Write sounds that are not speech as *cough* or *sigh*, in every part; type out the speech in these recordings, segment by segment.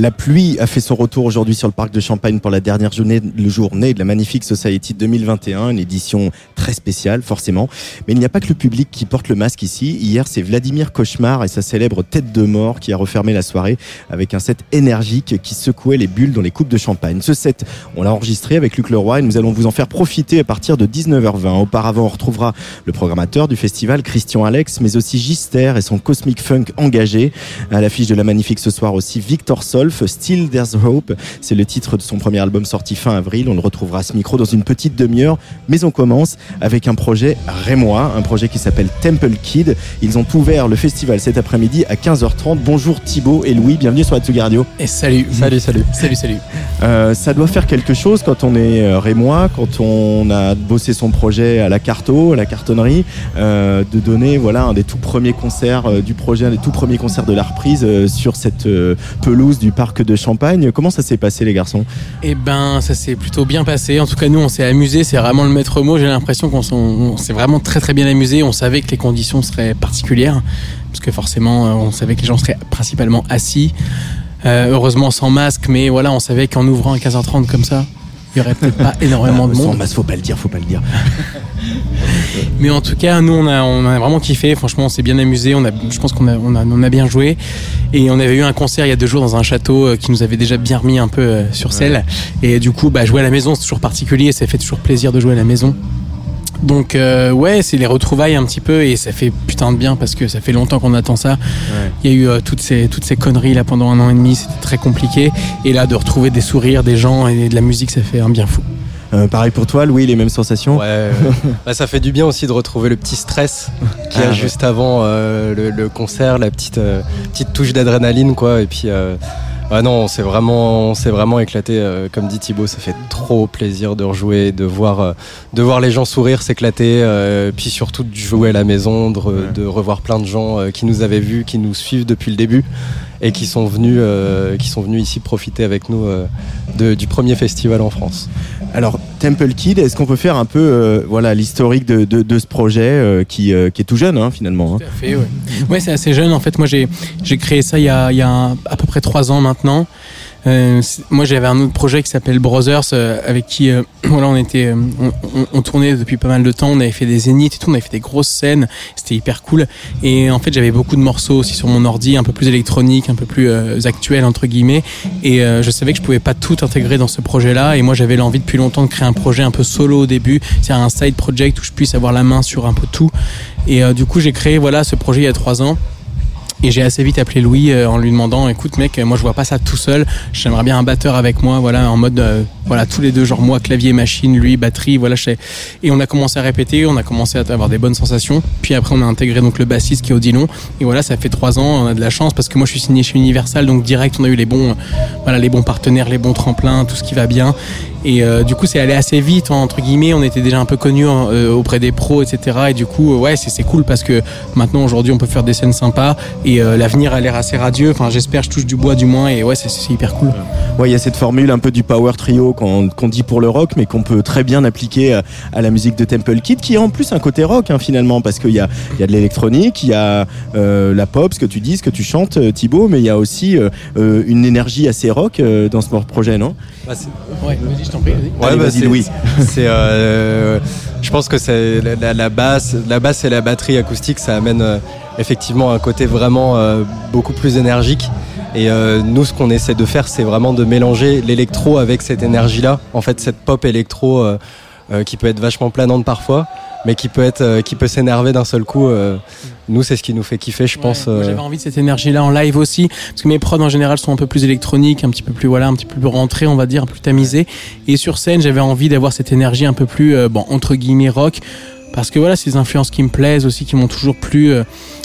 La pluie a fait son retour aujourd'hui sur le parc de Champagne pour la dernière journée, le journée de la Magnifique Society 2021, une édition très spéciale forcément. Mais il n'y a pas que le public qui porte le masque ici. Hier, c'est Vladimir Cauchemar et sa célèbre tête de mort qui a refermé la soirée avec un set énergique qui secouait les bulles dans les coupes de champagne. Ce set, on l'a enregistré avec Luc Leroy et nous allons vous en faire profiter à partir de 19h20. Auparavant, on retrouvera le programmateur du festival, Christian Alex, mais aussi Gister et son Cosmic Funk engagé. À l'affiche de la Magnifique ce soir aussi, Victor Sol Still There's Hope. C'est le titre de son premier album sorti fin avril. On le retrouvera à ce micro dans une petite demi-heure. Mais on commence avec un projet rémois, un projet qui s'appelle Temple Kid. Ils ont ouvert le festival cet après-midi à 15h30. Bonjour Thibaut et Louis, bienvenue sur Atsugi Radio. Et salut. Salut, salut. Salut, salut. Euh, ça doit faire quelque chose quand on est euh, rémois, quand on a bossé son projet à la carto, à la cartonnerie, euh, de donner voilà un des tout premiers concerts euh, du projet, un des tout premiers concerts de la reprise euh, sur cette euh, pelouse du parc de Champagne. Comment ça s'est passé les garçons? Eh ben, ça s'est plutôt bien passé. En tout cas, nous, on s'est amusé. C'est vraiment le maître mot. J'ai l'impression qu'on s'est vraiment très très bien amusé. On savait que les conditions seraient particulières, parce que forcément, euh, on savait que les gens seraient principalement assis. Euh, heureusement sans masque, mais voilà, on savait qu'en ouvrant à 15h30 comme ça, il y aurait peut-être pas énormément de Sans monde. masque, faut pas le dire, faut pas le dire. *laughs* Mais en tout cas, nous, on a, on a vraiment kiffé. Franchement, on s'est bien amusé. On a, je pense qu'on a, on a, on a bien joué. Et on avait eu un concert il y a deux jours dans un château euh, qui nous avait déjà bien remis un peu euh, sur selle. Et du coup, bah, jouer à la maison, c'est toujours particulier. Ça fait toujours plaisir de jouer à la maison. Donc euh, ouais, c'est les retrouvailles un petit peu et ça fait putain de bien parce que ça fait longtemps qu'on attend ça. Il y a eu euh, toutes ces toutes ces conneries là pendant un an et demi, c'était très compliqué. Et là, de retrouver des sourires, des gens et de la musique, ça fait un bien fou. Euh, pareil pour toi, Louis, les mêmes sensations Ouais, *laughs* bah, ça fait du bien aussi de retrouver le petit stress qu'il y a Ah, ouais. juste avant euh, le, le concert, la petite, euh, petite touche d'adrénaline, quoi. Et puis, euh, ah non, on s'est vraiment, on s'est vraiment éclaté. euh, comme dit Thibaut, ça fait trop plaisir de rejouer, de voir, euh, de voir les gens sourire, s'éclater, euh, puis surtout de jouer à la maison, de, re- Ouais. de revoir plein de gens qui nous avaient vus, qui nous suivent depuis le début et qui sont venus, euh, qui sont venus ici profiter avec nous euh, de- du premier festival en France. Alors, Temple Kid, est-ce qu'on peut faire un peu euh, voilà l'historique de, de, de ce projet qui, qui est tout jeune hein, finalement hein? Tout à fait, ouais. Ouais, c'est assez jeune. En fait, moi, j'ai j'ai créé ça il y a, il y a un- à peu près trois ans maintenant. Euh, moi, j'avais un autre projet qui s'appelle Brothers, euh, avec qui euh, *clears throat* voilà, on était, on, tournait depuis pas mal de temps. On avait fait des zéniths et tout, on avait fait des grosses scènes. C'était hyper cool. Et en fait, j'avais beaucoup de morceaux aussi sur mon ordi, un peu plus électronique, un peu plus actuel entre guillemets. Et je savais que je pouvais pas tout intégrer dans ce projet-là. Et moi, j'avais l'envie depuis longtemps de créer un projet un peu solo au début, c'est-à-dire un side project où je puisse avoir la main sur un peu tout. Et du coup, j'ai créé voilà ce projet il y a trois ans. Et j'ai assez vite appelé Louis euh, en lui demandant, écoute mec, moi je vois pas ça tout seul. J'aimerais bien un batteur avec moi, voilà, en mode, euh, voilà, tous les deux, genre moi clavier, machine, lui batterie, voilà. je. Et on a commencé à répéter, on a commencé à avoir des bonnes sensations. Puis après, on a intégré donc le bassiste qui est Odilon. Et voilà, ça fait trois ans, on a de la chance parce que moi je suis signé chez Universal, donc direct, on a eu les bons, euh, voilà, les bons partenaires, les bons tremplins, tout ce qui va bien. Et euh, du coup, c'est allé assez vite, entre guillemets. On était déjà un peu connus euh, auprès des pros, etc. Et du coup, euh, ouais, c'est c'est cool parce que maintenant, aujourd'hui, on peut faire des scènes sympas et euh, l'avenir a l'air assez radieux. Enfin, j'espère, je touche du bois du moins. Et ouais, c'est- hyper cool. Ouais, il y a cette formule un peu du power trio qu'on qu'on dit pour le rock, mais qu'on peut très bien appliquer à, à la musique de Temple Kid, qui a en plus un côté rock hein, finalement, parce qu'il y a, il y a de l'électronique, il y a euh, la pop, ce que tu dis, ce que tu chantes, Thibaut, mais il y a aussi une énergie assez rock euh, dans ce projet, non? Bah, Ouais, vas-y, je t'en prie. vas-y. Ouais, Allez, bah, vas-y, c'est- Louis. *laughs* C'est, euh, je pense que c'est la, la- la basse, la basse et la batterie acoustique, ça amène euh, effectivement un côté vraiment euh, beaucoup plus énergique. Et euh, nous, ce qu'on essaie de faire, c'est vraiment de mélanger l'électro avec cette énergie-là. En fait, cette pop électro euh, euh, qui peut être vachement planante parfois, mais qui peut être, euh, qui peut s'énerver d'un seul coup. euh. nous, c'est ce qui nous fait kiffer, je pense. Ouais, euh, J'avais envie de cette énergie-là en live aussi, parce que mes prods en général sont un peu plus électroniques, un petit peu plus voilà, un petit peu plus rentrés, on va dire, plus tamisés. Et sur scène, j'avais envie d'avoir cette énergie un peu plus, bon, entre guillemets rock, parce que voilà, c'est des influences qui me plaisent aussi, qui m'ont toujours plu.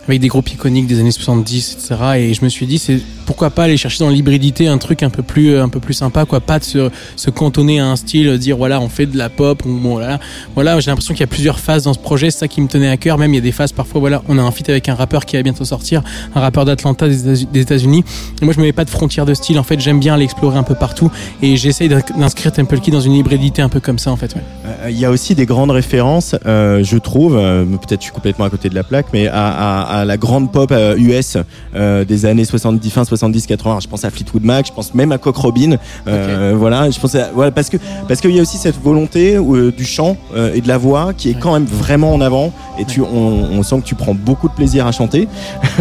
Euh, avec des groupes iconiques des années 70, etc. Et je me suis dit, c'est pourquoi pas aller chercher dans l'hybridité un truc un peu plus, un peu plus sympa, quoi. Pas de se, se cantonner à un style, dire voilà, on fait de la pop, ou bon, voilà. Voilà, j'ai l'impression qu'il y a plusieurs phases dans ce projet, c'est ça qui me tenait à cœur. Même il y a des phases parfois, voilà, on a un feat avec un rappeur qui va bientôt sortir, un rappeur d'Atlanta des États-Unis. Moi, je me mets pas de frontières de style. En fait, j'aime bien l'explorer un peu partout et j'essaye d'inscrire Temple Key dans une hybridité un peu comme ça, en fait. Euh, il y a aussi des grandes références, euh, je trouve, euh, peut-être je suis complètement à côté de la plaque, mais à, à, à la grande pop US des années 70, fin 70, 80. Je pense à Fleetwood Mac, je pense même à Cock Robin. Voilà, je pense voilà parce que parce qu'il y a aussi cette volonté du chant et de la voix qui est quand même vraiment en avant et tu, on, on, sent que tu prends beaucoup de plaisir à chanter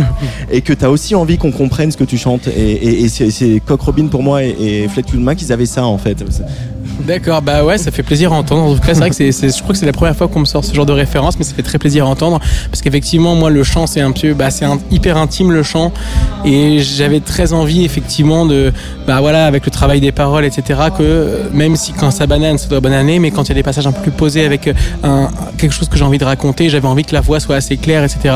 *laughs* et que tu as aussi envie qu'on comprenne ce que tu chantes. Et, et, et c'est Cock Robin pour moi et, et Fleetwood Mac, ils avaient ça en fait. D'accord, bah ouais, ça fait plaisir à entendre. En tout cas, c'est vrai que c'est, je crois que c'est la première fois qu'on me sort ce genre de référence, mais ça fait très plaisir à entendre parce qu'effectivement, moi, le chant, c'est un peu, bah, c'est hyper intime le chant, et j'avais très envie, effectivement, de, bah voilà, avec le travail des paroles, etc., que même si quand ça banane, ça doit bananer, mais quand il y a des passages un peu plus posés avec un, quelque chose que j'ai envie de raconter, j'avais envie que la voix soit assez claire, etc.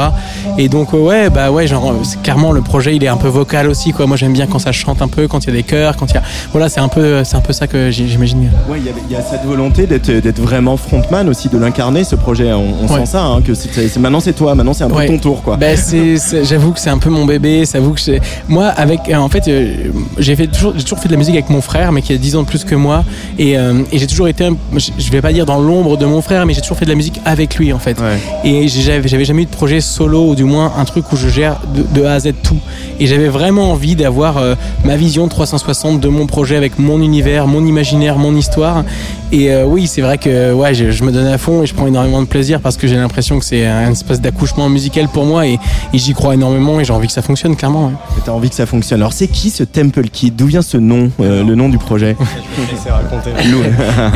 Et donc, ouais, bah ouais, genre, clairement, le projet, il est un peu vocal aussi, quoi. Moi, j'aime bien quand ça chante un peu, quand il y a des chœurs, quand il y a, voilà, c'est un peu, c'est un peu ça que j'imagine. Ouais, il y, a cette volonté d'être vraiment frontman aussi, de l'incarner ce projet. On, sent ça, hein, que c'est maintenant c'est toi, maintenant c'est un peu ton tour, quoi. Ben, *laughs* j'avoue que c'est un peu mon bébé. J'avoue que moi, avec, euh, en fait, euh, j'ai fait toujours, j'ai toujours fait de la musique avec mon frère, mais qui a 10 ans de plus que moi, et, euh, et j'ai toujours été, je vais pas dire dans l'ombre de mon frère, mais j'ai toujours fait de la musique avec lui, en fait. Et j'avais jamais eu de projet solo, ou du moins un truc où je gère de, A à Z tout. Et j'avais vraiment envie d'avoir ma vision 360 de mon projet avec mon univers, mon imaginaire, mon histoire. Et euh, oui, c'est vrai que ouais, je, me donne à fond et je prends énormément de plaisir parce que j'ai l'impression que c'est un espèce d'accouchement musical pour moi et, j'y crois énormément et j'ai envie que ça fonctionne clairement. tu T'as envie que ça fonctionne. Alors c'est qui ce Temple Kid? D'où vient ce nom, euh, le nom du projet? *laughs* Je raconter.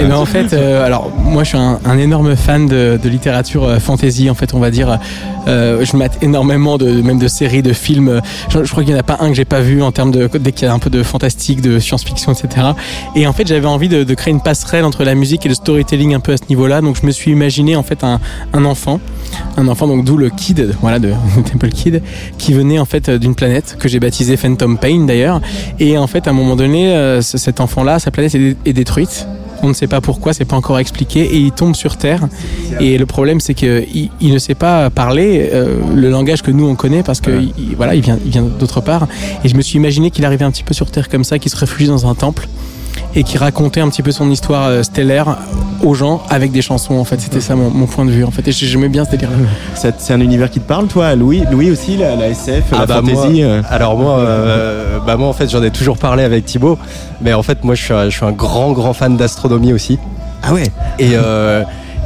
et ben en fait, euh, alors moi je suis un, énorme fan de, littérature fantasy en fait, on va dire. je mate énormément de même de séries, de films. Je, crois qu'il n'y en a pas un que j'ai pas vu en termes de dès qu'il y a un peu de fantastique, de science-fiction, etc. Et en fait, j'avais envie de, de créer une passerelle entre la musique et le storytelling un peu à ce niveau-là. Donc je me suis imaginé en fait un, un enfant, un enfant donc d'où le Kid, voilà *laughs* de Temple Kid, qui venait en fait d'une planète que j'ai baptisée Phantom Pain d'ailleurs. Et en fait à un moment donné, euh, cet enfant-là, sa planète est, détruite. On ne sait pas pourquoi, c'est pas encore expliqué, et il tombe sur Terre. Et le problème, c'est qu'il il ne sait pas parler euh, le langage que nous on connaît parce que voilà, il vient, il vient d'autre part. Et je me suis imaginé qu'il arrivait un petit peu sur Terre comme ça, qu'il se réfugie dans un temple et qui racontait un petit peu son histoire euh, stellaire aux gens avec des chansons en fait. C'était ça mon, point de vue en fait. Et j'aimais bien ce délire c'est un univers qui te parle toi Louis? Louis aussi la, SF ah la bah fantasy euh? alors moi euh, bah moi en fait j'en ai toujours parlé avec Thibaut mais en fait moi je suis un, je suis un grand grand fan d'astronomie aussi. Ah ouais? Et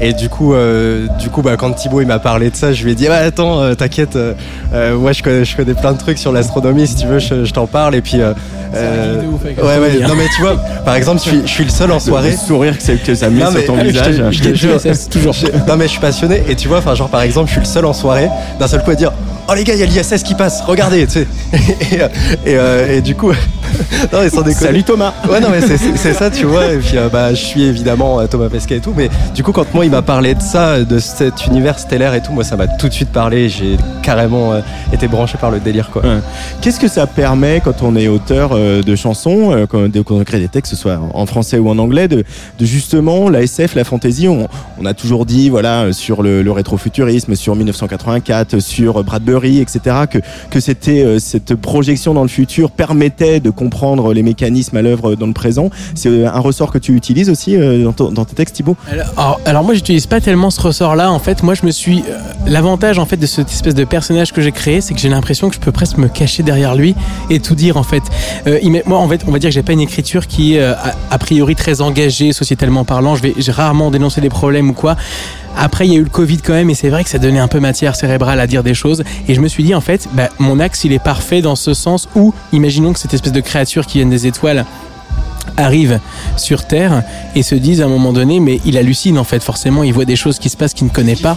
et du coup, euh, du coup, bah, quand Thibaut il m'a parlé de ça, je lui ai dit bah, attends, euh, t'inquiète, euh, euh, moi je connais, je connais plein de trucs sur l'astronomie, si tu veux, je, je t'en parle. Et puis, euh, ouais, ouais, non mais tu vois, par exemple, je suis, je suis le seul en soirée. Le sourire que, que ça met sur ton *laughs* visage. Je, je, toujours. non mais je suis passionné. Et tu vois, enfin genre par exemple, je suis le seul en soirée, d'un seul coup à dire oh les gars, il y a l'ISS qui passe, regardez, tu sais. *laughs* et, et, euh, et, du coup, *laughs* non, mais sans déconner. Salut Thomas. Ouais, non, mais c'est ça, tu vois. Et puis, euh, bah, je suis évidemment euh, Thomas Pesquet et tout. Mais du coup, quand moi, il m'a parlé de ça, de cet univers stellaire et tout, moi, ça m'a tout de suite parlé. J'ai carrément été branché par le délire, quoi. Qu'est-ce que ça permet quand on est auteur de chansons, quand, on crée des textes, que ce soit en français ou en anglais, de, de justement la SF, la fantasy on, on, a toujours dit, voilà, sur le, le rétrofuturisme, sur 1984, sur Bradbury etc., que, que c'était euh, cette projection dans le futur permettait de comprendre les mécanismes à l'œuvre dans le présent. C'est euh, un ressort que tu utilises aussi euh, dans, tes textes, Thibaut? Alors, alors, moi, j'utilise pas tellement ce ressort-là. En fait, moi, je me suis l'avantage en fait de cette espèce de personnage que j'ai créé, c'est que j'ai l'impression que je peux presque me cacher derrière lui et tout dire en fait. moi, en fait, on va dire que j'ai pas une écriture qui est a, priori très engagée sociétalement parlant. Je vais rarement dénoncer des problèmes ou quoi. Après, il y a eu le Covid quand même, et c'est vrai que ça donnait un peu matière cérébrale à dire des choses. Et je me suis dit, en fait, bah, mon axe, il est parfait dans ce sens où, imaginons que cette espèce de créature qui vient des étoiles arrive sur Terre et se disent à un moment donné, mais il hallucine en fait, forcément, il voit des choses qui se passent qu'il ne connaît pas.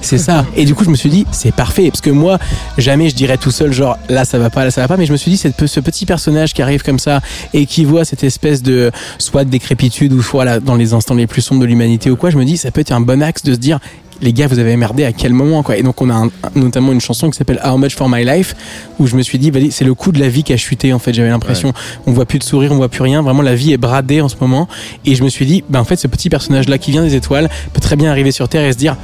C'est ça. Et du coup, je me suis dit, c'est parfait, parce que moi, jamais je dirais tout seul, genre là ça va pas, là ça va pas, mais je me suis dit, c'est ce petit personnage qui arrive comme ça et qui voit cette espèce de soit de décrépitude ou soit là, dans les instants les plus sombres de l'humanité ou quoi, je me dis, ça peut être un bon axe de se dire, les gars, vous avez merdé à quel moment quoi? Et donc on a un- notamment une chanson qui s'appelle How Much for My Life où je me suis dit, vas-y, c'est le coup de la vie qui a chuté en fait. J'avais l'impression, on voit plus de sourire, on voit plus rien. Vraiment, la vie est bradée en ce moment. Et je me suis dit, bah en fait, ce petit personnage là qui vient des étoiles peut très bien arriver sur Terre et se dire,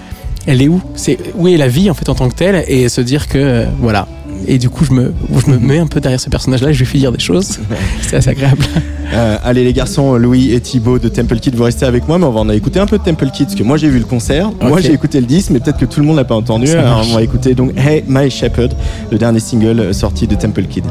elle est où? C'est où est la vie en fait en tant que telle? Et se dire que euh, voilà. Et du coup, je me, je me mets un peu derrière ce personnage-là, je lui fais dire des choses. *laughs* C'est assez agréable. Euh, allez les garçons, Louis et Thibaut de Temple Kid, vous restez avec moi, mais on va en écouter un peu de Temple Kid, parce que moi j'ai vu le concert, moi j'ai écouté le disque, mais peut-être que tout le monde l'a pas entendu. Alors on va écouter donc Hey My Shepherd, le dernier single euh, sorti de Temple Kid.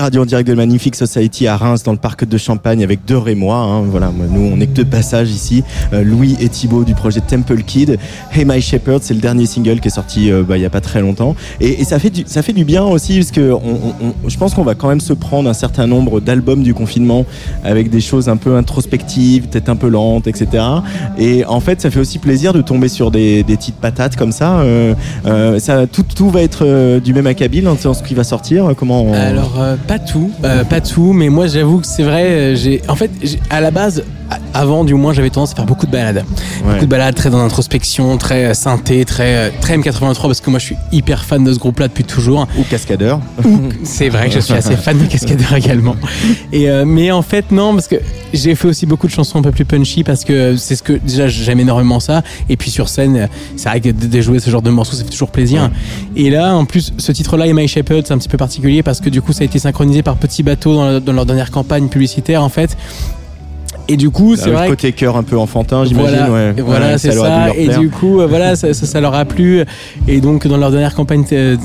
Radio en direct de Magnifique Society à Reims dans le parc de Champagne avec Deur et moi. hein. Voilà, nous on est que de passage ici. Euh, Louis et Thibaut du projet Temple Kid. Hey My Shepherd, c'est le dernier single qui est sorti euh, bah, il y a pas très longtemps. Et, ça fait du ça fait du bien aussi parce que je pense qu'on va quand même se prendre un certain nombre d'albums du confinement avec des choses un peu introspectives, peut-être un peu lentes, etc. Et en fait, ça fait aussi plaisir de tomber sur des, petites patates comme ça. Euh, ça tout, tout va être du même acabit hein, dans ce qui va sortir. Comment pas tout, euh, pas tout, mais moi j'avoue que c'est vrai. euh, J'ai, en fait, à la base, avant du moins, j'avais tendance à faire beaucoup de balades, Ouais. beaucoup de balades très dans l'introspection, très euh, synthé, très euh, très M83 parce que moi je suis hyper fan de ce groupe-là depuis toujours. ou cascadeur. C'est vrai que je suis assez fan de Cascadeur également. Et euh, mais en fait non parce que j'ai fait aussi beaucoup de chansons un peu plus punchy parce que c'est ce que déjà j'aime énormément ça et puis sur scène c'est vrai que de jouer ce genre de morceaux ça fait toujours plaisir. Et là en plus ce titre-là My Shepherd c'est un petit peu particulier parce que du coup ça a été synchronisé par Petit Bateau dans leur dernière campagne publicitaire en fait. Et du coup c'est Euh, vrai le que côté cœur un peu enfantin, j'imagine. voilà, ouais. voilà Ouais, c'est ça. leur Et plaire. du coup, euh, voilà, ça, ça, ça leur a plu. Et donc, dans leur dernière campagne t-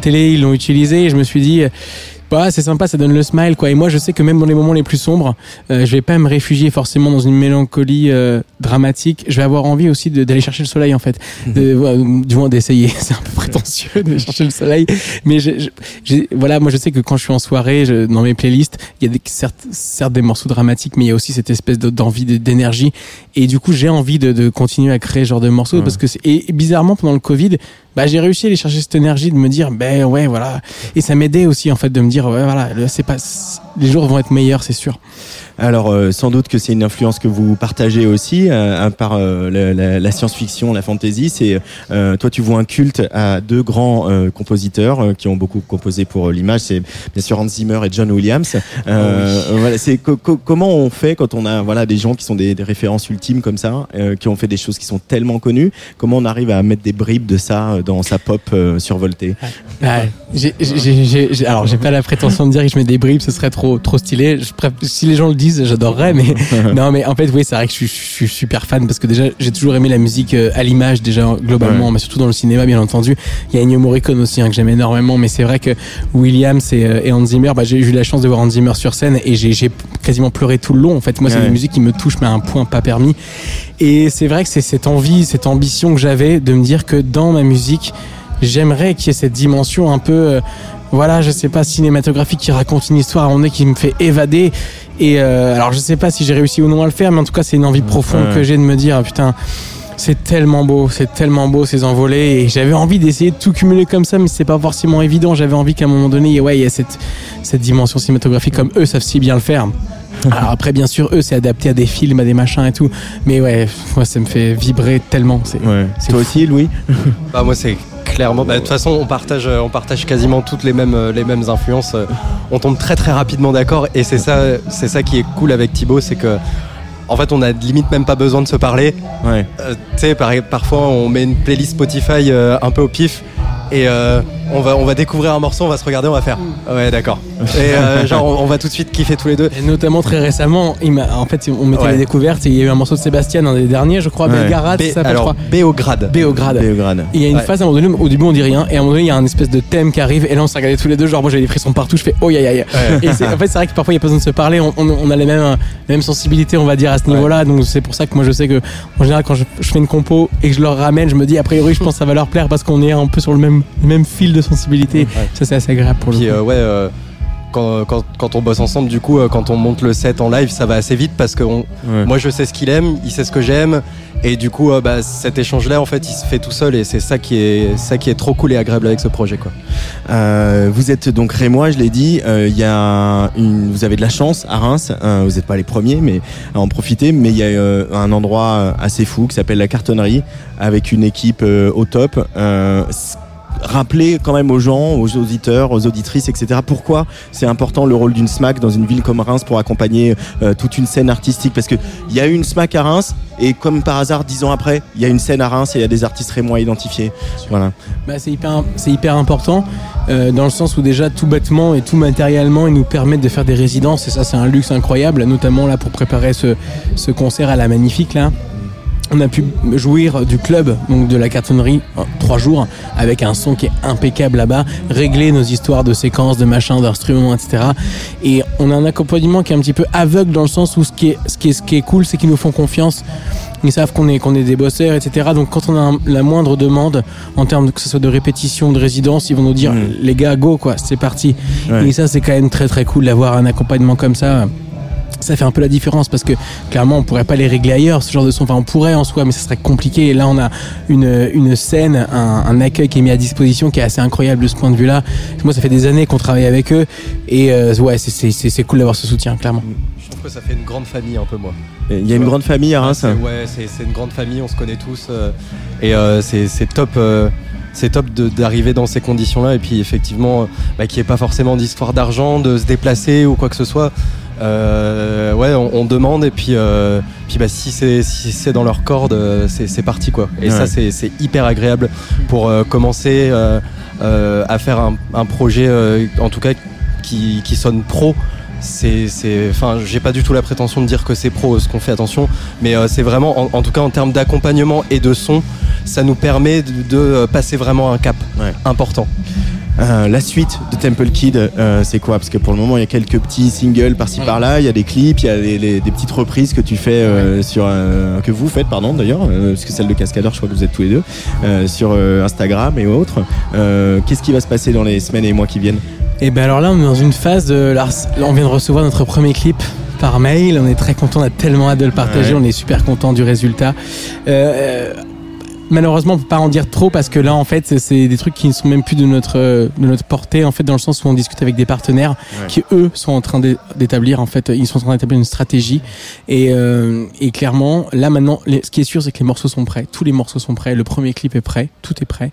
télé, ils l'ont utilisé. Et je me suis dit, euh, bah, c'est sympa, ça donne le smile, quoi. Et moi, je sais que même dans les moments les plus sombres, euh, je vais pas me réfugier forcément dans une mélancolie euh, dramatique. Je vais avoir envie aussi de- d'aller chercher le soleil, en fait. De, voilà, du moins d'essayer. *laughs* C'est un peu prétentieux de chercher le soleil. Mais je, je- voilà, moi, je sais que quand je suis en soirée, je, dans mes playlists, il y a des, certes, certes des morceaux dramatiques, mais il y a aussi cette espèce de- d'envie, de- d'énergie. Et du coup, j'ai envie de, de continuer à créer ce genre de morceaux Ouais. parce que et bizarrement, pendant le Covid, bah, j'ai réussi à aller chercher cette énergie de me dire, ben ouais, voilà. Et ça m'aidait aussi, en fait, de me dire, ouais, voilà, c'est pas, les jours vont être meilleurs, c'est sûr. Alors euh, sans doute que c'est une influence que vous partagez aussi euh, à part euh, la, la- la science-fiction, la fantasy. C'est euh, toi tu vois un culte à deux grands euh, compositeurs euh, qui ont beaucoup composé pour l'image. C'est bien sûr Hans Zimmer et John Williams. Euh, euh, Voilà, c'est co- co- comment on fait quand on a voilà des gens qui sont des, des références ultimes comme ça, euh, qui ont fait des choses qui sont tellement connues? Comment on arrive à mettre des bribes de ça dans sa pop euh, survoltée? J'ai- j'ai- j'ai- alors j'ai pas la prétention de dire que je mets des bribes, ce serait trop trop stylé. Je préf- si les gens le disent, j'adorerais, mais *laughs* non, mais en fait, oui, c'est vrai que je suis, je suis super fan parce que déjà j'ai toujours aimé la musique euh, à l'image déjà globalement, mais surtout dans le cinéma, bien entendu. Il y a Ennio Morricone aussi hein, que j'aime énormément, mais c'est vrai que Williams et, euh, et Hans Zimmer, bah, j'ai eu la chance de voir Hans Zimmer sur scène et j'ai quasiment pleuré tout le long. En fait, moi, c'est Ouais. une musique qui me touche, mais à un point pas permis. Et c'est vrai que c'est cette envie, cette ambition que j'avais de me dire que dans ma musique, j'aimerais qu'il y ait cette dimension un peu, euh, voilà, je sais pas, cinématographique qui raconte une histoire à un moment donné qui me fait évader. Et euh, alors, je sais pas si j'ai réussi ou non à le faire, mais en tout cas, c'est une envie profonde Ouais. que j'ai de me dire, putain. C'est tellement beau, c'est tellement beau ces envolées et j'avais envie d'essayer de tout cumuler comme ça mais c'est pas forcément évident. J'avais envie qu'à un moment donné, ouais, il y a cette cette dimension cinématographique comme eux savent si bien le faire. *laughs* Alors après, bien sûr, eux, c'est adapté à des films, à des machins et tout. Mais ouais, moi, ça me fait vibrer tellement. C'est Ouais. C'est Toi fou. aussi, Louis? Bah moi c'est clairement. bah, De toute façon on partage euh, on partage quasiment toutes les mêmes euh, les mêmes influences. euh, On tombe très très rapidement d'accord et c'est ça c'est ça qui est cool avec Thibaut c'est que en fait on a limite même pas besoin de se parler. Ouais. Euh, tu sais par- parfois on met une playlist Spotify euh, un peu au pif et euh, on va on va découvrir un morceau on va se regarder on va faire ouais d'accord et euh, *laughs* genre on, on va tout de suite kiffer tous les deux. Et notamment très récemment, il en fait, on mettait Ouais. les découvertes et il y a eu un morceau de Sébastien, un des derniers, je crois, Ouais. Belgarade, B- ça alors crois. Béograd. Béograd. Et il y a une Ouais. phase à un moment donné, au début on dit rien, et à un moment donné il y a un espèce de thème qui arrive, et là on s'est regardé tous les deux, genre moi j'avais des frissons partout, je fais oh aïe aïe. Et en fait c'est vrai que parfois il y a pas besoin de se parler, on, on- on a les mêmes, les mêmes sensibilités on va dire à ce niveau-là, donc c'est pour ça que moi je sais que en général quand je, je fais une compo et que je leur ramène, je me dis a priori je pense que ça va leur plaire parce qu'on est un peu sur le même, le même fil de sensibilité. Ça c'est assez agréable pour le Puis coup. euh, ouais, euh, quand, quand, quand on bosse ensemble, du coup, euh, quand on monte le set en live, ça va assez vite parce que on- Ouais. moi je sais ce qu'il aime, il sait ce que j'aime, et du coup, euh, bah, cet échange-là, en fait, il se fait tout seul, et c'est ça qui est ça qui est trop cool et agréable avec ce projet, quoi. Euh, vous êtes donc rémois, je l'ai dit. Euh, Il y a une, vous avez de la chance à Reims. Euh, vous n'êtes pas les premiers, mais à en profiter. Mais il y a euh, un endroit assez fou qui s'appelle la Cartonnerie, avec une équipe euh, au top. Rappelez quand même aux gens, aux auditeurs, aux auditrices, etc. Pourquoi c'est important le rôle d'une SMAC dans une ville comme Reims pour accompagner euh, toute une scène artistique Parce que il y a eu une SMAC à Reims et comme par hasard, dix ans après, il y a une scène à Reims et il y a des artistes rémois identifiés. Voilà. Bah, c'est hyper, c'est hyper important euh, dans le sens où déjà tout bêtement et tout matériellement ils nous permettent de faire des résidences et ça c'est un luxe incroyable notamment là pour préparer ce, ce concert à la magnifique là on a pu jouir du club donc de la cartonnerie en trois jours avec un son qui est impeccable là-bas régler nos histoires de séquences de machins d'instruments etc et on a un accompagnement qui est un petit peu aveugle dans le sens où ce qui est ce qui est, ce qui est cool c'est qu'ils nous font confiance ils savent qu'on est, qu'on est des bosseurs, etc. Donc quand on a un- la moindre demande en termes que ce soit de répétition, de résidence, ils vont nous dire Mm. les gars, go quoi, c'est parti. Ouais. Et ça c'est quand même très très cool d'avoir un accompagnement comme ça. Ça fait un peu la différence parce que clairement on pourrait pas les régler ailleurs ce genre de son. Enfin on pourrait en soi mais ça serait compliqué. Et là on a une, une scène, un, un accueil qui est mis à disposition qui est assez incroyable de ce point de vue-là. Moi ça fait des années qu'on travaille avec eux et euh, ouais c'est- c'est c'est- c'est cool d'avoir ce soutien clairement. Je trouve que ça fait une grande famille un peu moi. Il y a une grande famille à Reims. C'est- Ouais, c'est c'est une grande famille, on se connaît tous. euh, et euh, c'est c'est top. euh, c'est top de- d'arriver dans ces conditions-là et puis effectivement, bah, qu'il n'y ait pas forcément d'histoire d'argent, de se déplacer ou quoi que ce soit. Euh, ouais, on, on demande et puis, euh, puis bah, si c'est si c'est dans leur corde, euh, c'est parti quoi. Et Ouais. ça c'est c'est hyper agréable pour euh, commencer euh, euh, à faire un, un projet, euh, en tout cas qui, qui sonne pro c'est c'est enfin j'ai pas du tout la prétention de dire que c'est pro ce qu'on fait attention mais euh, c'est vraiment en, en tout cas en termes d'accompagnement et de son ça nous permet de, de, passer vraiment un cap Ouais. important Euh, la suite de Temple Kid, euh, c'est quoi? Parce que pour le moment, il y a quelques petits singles par-ci par-là, il y a des clips, il y a les- les- des petites reprises que tu fais euh, sur euh, que vous faites, pardon d'ailleurs, euh, parce que celle de Cascadeur, je crois que vous êtes tous les deux euh, sur Instagram et autres. Euh, Qu'est-ce qui va se passer dans les semaines et mois qui viennent? Et ben alors là, on est dans une phase de. Là, on vient de recevoir notre premier clip par mail. On est très content, on a tellement hâte de le partager. Ouais. On est super content du résultat. Euh, malheureusement, on peut pas en dire trop parce que là, en fait, c'est- des trucs qui ne sont même plus de notre euh, de notre portée, en fait, dans le sens où on discute avec des partenaires Ouais. qui eux sont en train d'é- d'établir, en fait, ils sont en train d'établir une stratégie. Et, euh, et clairement, là maintenant, les- ce qui est sûr, c'est que les morceaux sont prêts. Tous les morceaux sont prêts. Le premier clip est prêt. Tout est prêt.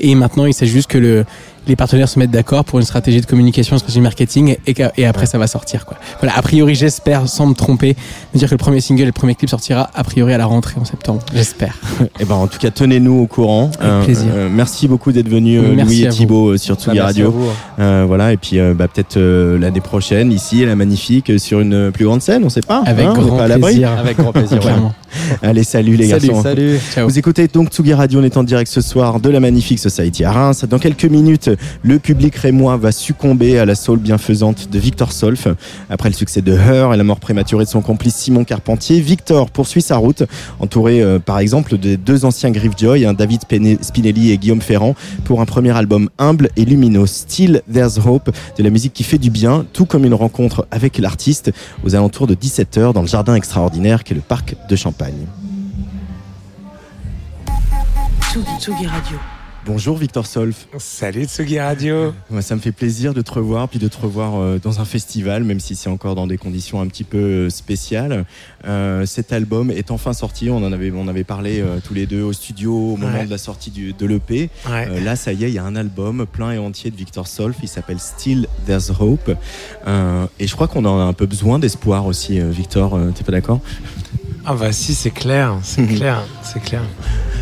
Et maintenant, il s'agit juste que le les partenaires se mettent d'accord pour une stratégie de communication, une stratégie marketing, et, et après ça va sortir quoi. Voilà, a priori j'espère, sans me tromper, me dire que le premier single, et le premier clip sortira a priori à la rentrée en septembre. J'espère. Eh ben, en tout cas, tenez-nous au courant. Avec plaisir. merci beaucoup d'être venu, euh, Merci Louis et euh, sur Bah, Tsugi merci à Radio. vous. Euh, voilà, et puis euh, bah, peut-être euh, l'année prochaine, ici, à la Magnifique, euh, sur une plus grande scène, on sait pas. Avec hein, on grand pas à l'abri. plaisir. Avec grand plaisir. ouais. *laughs* Allez, salut les Salut, garçons. salut. Ciao. Vous écoutez donc Tsugi Radio, on est en direct ce soir de la Magnifique Society à Reims. Dans quelques minutes, le public rémois va succomber à la soul bienfaisante de Victor Solf. Après le succès de Her et la mort prématurée de son complice Simon Carpentier, Victor poursuit sa route, entouré euh, par exemple des deux anciens Griffjoy, hein, David Spinelli et Guillaume Ferrand, pour un premier album humble et lumineux, Still There's Hope, de la musique qui fait du bien, tout comme une rencontre avec l'artiste aux alentours de 17h dans le jardin extraordinaire qu'est le parc de Champagne. Tsugi, Tsugi Radio. Bonjour Victor Solf. Salut Tsugi Radio. Moi, ça me fait plaisir de te revoir, puis de te revoir euh, dans un festival, même si c'est encore dans des conditions un petit peu euh, spéciales. Euh, cet album est enfin sorti. On en avait, on avait parlé euh, tous les deux au studio au moment Ouais. de la sortie du, de l'EP. Ouais. Euh, là, ça y est, il y a un album plein et entier de Victor Solf. Il s'appelle Still There's Hope. Euh, et je crois qu'on en a un peu besoin d'espoir aussi, euh, Victor. euh, T'es pas d'accord? Ah bah si, c'est clair, c'est *laughs* clair, c'est clair.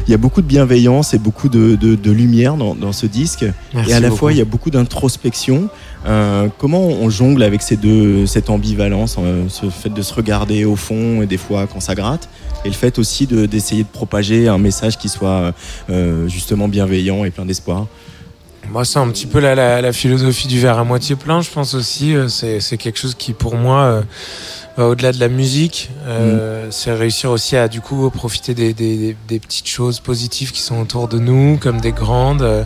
Il y a beaucoup de bienveillance et beaucoup de, de- de lumière dans, dans ce disque. Merci et à la beaucoup. fois, il y a beaucoup d'introspection. Euh, comment on jongle avec ces deux, cette ambivalence, euh, ce fait de se regarder au fond et des fois quand ça gratte, et le fait aussi de- d'essayer de, propager un message qui soit euh, justement bienveillant et plein d'espoir? Moi, c'est un petit peu la, la, la philosophie du verre à moitié plein, je pense aussi. C'est quelque chose qui, pour moi, au-delà de la musique. Euh, C'est réussir aussi à, du coup, profiter des, des, des petites choses positives qui sont autour de nous, comme des grandes. euh,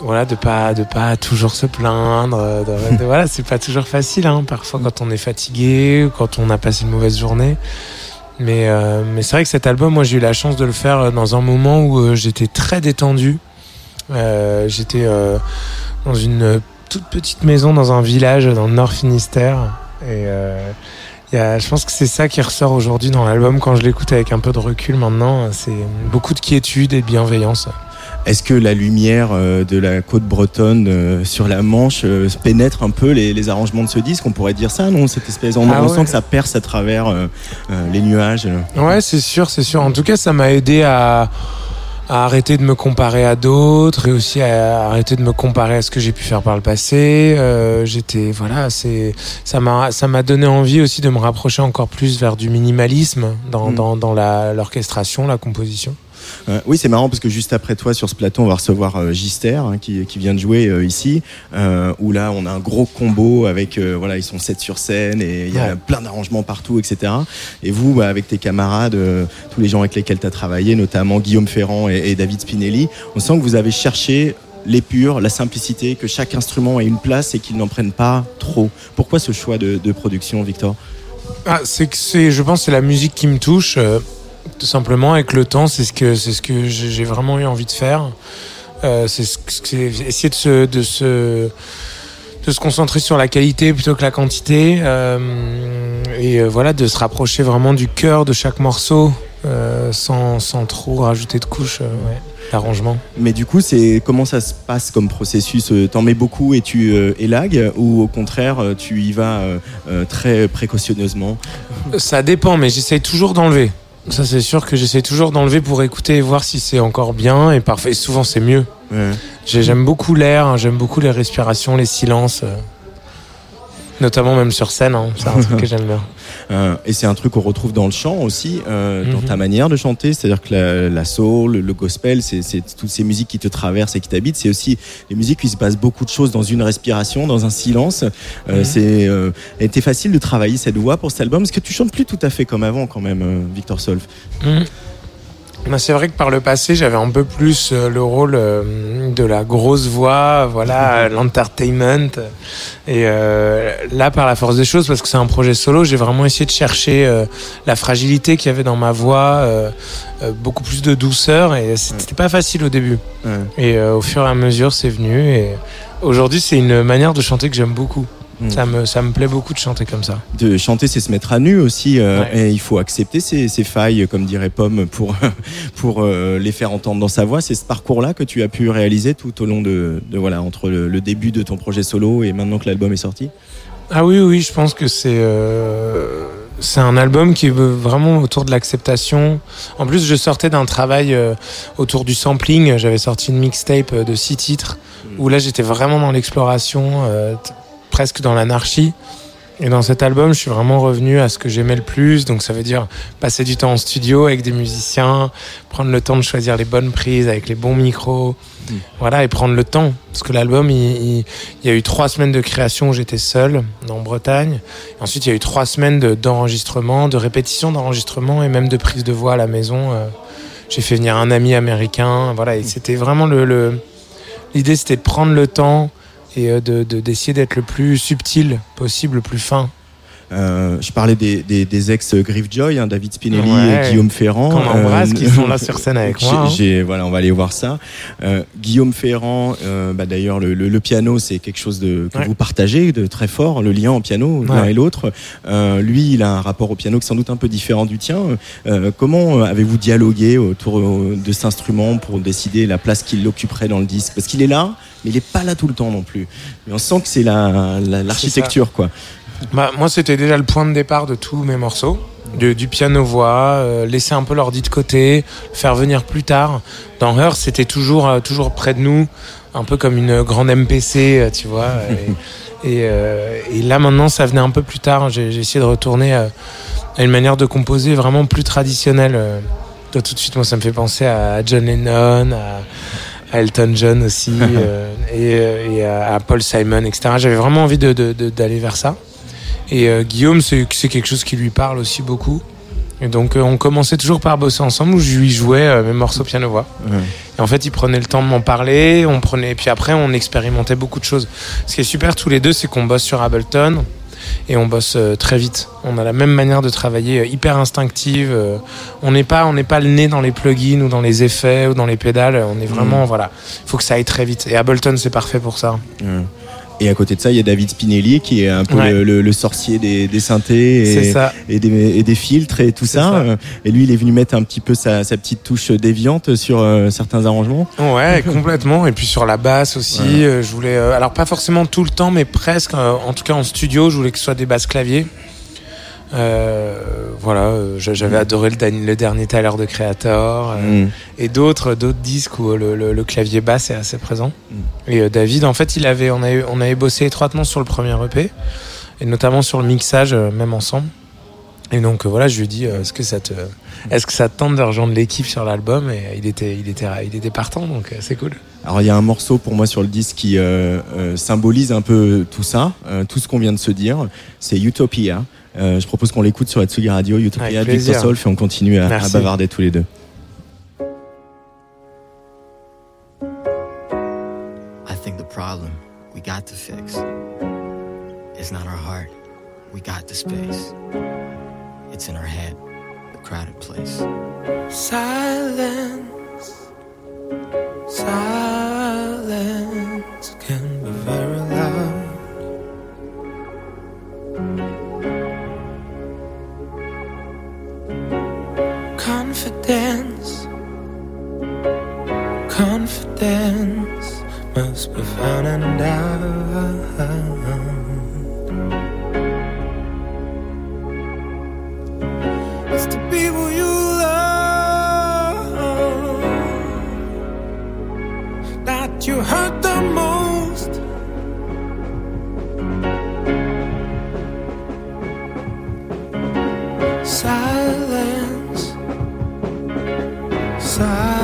voilà, de pas de pas toujours se plaindre. euh, de- de- *laughs* voilà, c'est pas toujours facile. Hein, parfois, quand on est fatigué, quand on a passé une mauvaise journée. Mais, euh, mais c'est vrai que cet album, moi, j'ai eu la chance de le faire euh, dans un moment où euh, j'étais très détendu. Euh, j'étais euh, dans une euh, toute petite maison dans un village dans le Nord Finistère. Et euh, y a, je pense que c'est ça qui ressort aujourd'hui dans l'album quand je l'écoute avec un peu de recul maintenant. C'est beaucoup de quiétude et de bienveillance. Est-ce que la lumière euh, de la côte bretonne euh, sur la Manche euh, pénètre un peu les, les arrangements de ce disque? On pourrait dire ça, non? Cette espèce, on, Ah on ouais. sent que ça perce à travers les nuages. Ouais, c'est sûr, c'est sûr. En tout cas, ça m'a aidé à, à arrêter de me comparer à d'autres et aussi à arrêter de me comparer à ce que j'ai pu faire par le passé. Euh, J'étais, voilà, c'est, ça m'a, ça m'a donné envie aussi de me rapprocher encore plus vers du minimalisme dans, Mm. dans, dans la, l'orchestration, la composition. Euh, oui, c'est marrant parce que juste après toi sur ce plateau, on va recevoir euh, Gister hein, qui, qui vient de jouer euh, ici, où là on a un gros combo avec, voilà, ils sont sept sur scène et il y a Ouais. plein d'arrangements partout, etc. Et vous, bah, avec tes camarades, tous les gens avec lesquels tu as travaillé, notamment Guillaume Ferrand et, et David Spinelli, on sent que vous avez cherché l'épure, la simplicité, que chaque instrument ait une place et qu'il n'en prenne pas trop. Pourquoi ce choix de, de production, Victor? Ah, c'est que c'est, je pense, que c'est la musique qui me touche. euh, tout simplement, avec le temps, c'est ce que c'est ce que j'ai vraiment eu envie de faire. Euh, c'est essayer de se de se de se concentrer sur la qualité plutôt que la quantité euh, et euh, voilà de se rapprocher vraiment du cœur de chaque morceau euh, sans, sans trop rajouter de couches ouais, d'arrangement. Mais du coup, c'est comment ça se passe comme processus? T'en mets beaucoup et tu euh, élagues? Ou au contraire tu y vas euh, très précautionneusement? Ça dépend, mais j'essaye toujours d'enlever. Ça, c'est sûr que j'essaye toujours d'enlever pour écouter et voir si c'est encore bien. Et parfois, et souvent, c'est mieux. Ouais. J'aime beaucoup l'air, hein, j'aime beaucoup les respirations, les silences. euh, Notamment même sur scène, hein, c'est un truc que j'aime bien. Euh, et c'est un truc qu'on retrouve dans le chant aussi, euh, dans Mhm. ta manière de chanter. C'est-à-dire que la, la soul, le gospel, c'est c'est toutes ces musiques qui te traversent et qui t'habitent. C'est aussi les musiques où il se passe beaucoup de choses dans une respiration, dans un silence. Euh, Mhm. C'est euh, était facile de travailler cette voix pour cet album. Est-ce que tu chantes plus tout à fait comme avant quand même, euh, Victor Solf Mhm. Bah, c'est vrai que par le passé, j'avais un peu plus euh, le rôle euh, de la grosse voix, voilà, l'entertainment. Et euh, là, par la force des choses, parce que c'est un projet solo, j'ai vraiment essayé de chercher euh, la fragilité qu'il y avait dans ma voix, euh, euh, beaucoup plus de douceur. Et c'était pas facile au début. Ouais. Et euh, au fur et à mesure, c'est venu. Et aujourd'hui, c'est une manière de chanter que j'aime beaucoup. Mm. Ça me, ça me plaît beaucoup de chanter comme ça. De chanter, c'est se mettre à nu aussi, euh, Ouais. et il faut accepter ses, ses failles, comme dirait Pomme, pour *laughs* pour euh, les faire entendre dans sa voix. C'est ce parcours-là que tu as pu réaliser tout au long de, de voilà entre le, le début de ton projet solo et maintenant que l'album est sorti? Ah oui, oui, je pense que c'est euh, c'est un album qui est vraiment autour de l'acceptation. En plus, je sortais d'un travail autour du sampling. J'avais sorti une mixtape de six titres où là, j'étais vraiment dans l'exploration, presque dans l'anarchie. Et dans cet album, je suis vraiment revenu à ce que j'aimais le plus. Donc, ça veut dire passer du temps en studio avec des musiciens, prendre le temps de choisir les bonnes prises avec les bons micros. Voilà, et prendre le temps. Parce que l'album, il, il- il y a eu trois semaines de création où j'étais seul en Bretagne. Et ensuite, il y a eu trois semaines de- d'enregistrement, de, répétition d'enregistrement et même de prise de voix à la maison. Euh, J'ai fait venir un ami américain. Voilà, et c'était vraiment le. le- L'idée, c'était de prendre le temps et euh, de de- d'essayer d'être le plus subtil possible, le plus fin. Euh, je parlais des, des, des ex Griffjoy, hein, David Spinelli Ouais. et Guillaume Ferrand. Qu'on embrasse, Euh, qui sont là sur scène avec moi. hein. voilà, on va aller voir ça. Euh, Guillaume Ferrand, euh, bah, d'ailleurs, le, le, le piano, c'est quelque chose de, que Ouais. vous partagez de très fort, le lien au piano, l'un Ouais. et l'autre. Euh, lui, il a un rapport au piano qui est sans doute un peu différent du tien. Euh, comment avez-vous dialogué autour euh, de cet instrument pour décider la place qu'il occuperait dans le disque? Parce qu'il est là, mais il est pas là tout le temps non plus. Mais on sent que c'est la- la- l'architecture, quoi. Bah, moi, c'était déjà le point de départ de tous mes morceaux. Du, du piano-voix, euh, laisser un peu l'ordi de côté, faire venir plus tard. Dans Her, c'était toujours, euh, toujours près de nous, un peu comme une grande MPC, euh, tu vois. *laughs* Et, et, euh, et là, maintenant, ça venait un peu plus tard. J'ai essayé de retourner euh, à une manière de composer vraiment plus traditionnelle. Toi, tout de suite, moi, ça me fait penser à John Lennon, à, à Elton John aussi, *laughs* euh, et, et à, à Paul Simon, etc. J'avais vraiment envie de- de- de- d'aller vers ça. Et euh, Guillaume, c'est quelque chose qui lui parle aussi beaucoup. Et donc, euh, on commençait toujours par bosser ensemble où je lui jouais euh, mes morceaux piano-voix. Et en fait, il prenait le temps de m'en parler, on prenait, puis après, on expérimentait beaucoup de choses. Ce qui est super tous les deux, c'est qu'on bosse sur Ableton et on bosse euh, très vite. On a la même manière de travailler, hyper instinctive. on n'est pas, on n'est pas le nez dans les plugins ou dans les effets ou dans les pédales. On est vraiment, voilà, il faut que ça aille très vite. Et Ableton, c'est parfait pour ça. Et à côté de ça, il y a David Spinelli qui est un peu Ouais. le, le- le sorcier des, des synthés et, et, des, et des filtres et tout ça. ça. Euh, Et lui, il est venu mettre un petit peu sa, sa petite touche déviante sur euh, certains arrangements. Ouais, *laughs* complètement. Et puis sur la basse aussi, Ouais. euh, je voulais, euh, alors pas forcément tout le temps, mais presque. euh, en tout cas en studio, je voulais que ce soit des basses claviers. Euh, voilà, euh, j'a- j'avais adoré le, dernier Tyler de Creator euh, Mm. et d'autres d'autres disques où le, le- le clavier basse est assez présent. Mm. Et David, en fait, il avait, on avait, on avait bossé étroitement sur le premier EP et notamment sur le mixage, même ensemble. Et donc euh, voilà, je lui ai dit, euh, est-ce que ça te, est-ce que ça te tente de rejoindre l'équipe sur l'album? Et euh, il était, il était, il était partant, donc c'est cool. Alors il y a un morceau pour moi sur le disque qui symbolise un peu tout ça, tout ce qu'on vient de se dire. C'est Utopia. Euh, je propose qu'on l'écoute sur la Tsugi Radio, Utopia Victor. Solf, et on continue à, à bavarder tous les deux. I think the problem we got to fix is not our heart, we got the space. It's in our head, the crowded place. Silence, silence Confidence, confidence must be found and out. It's the people you love that you hurt the most. Silence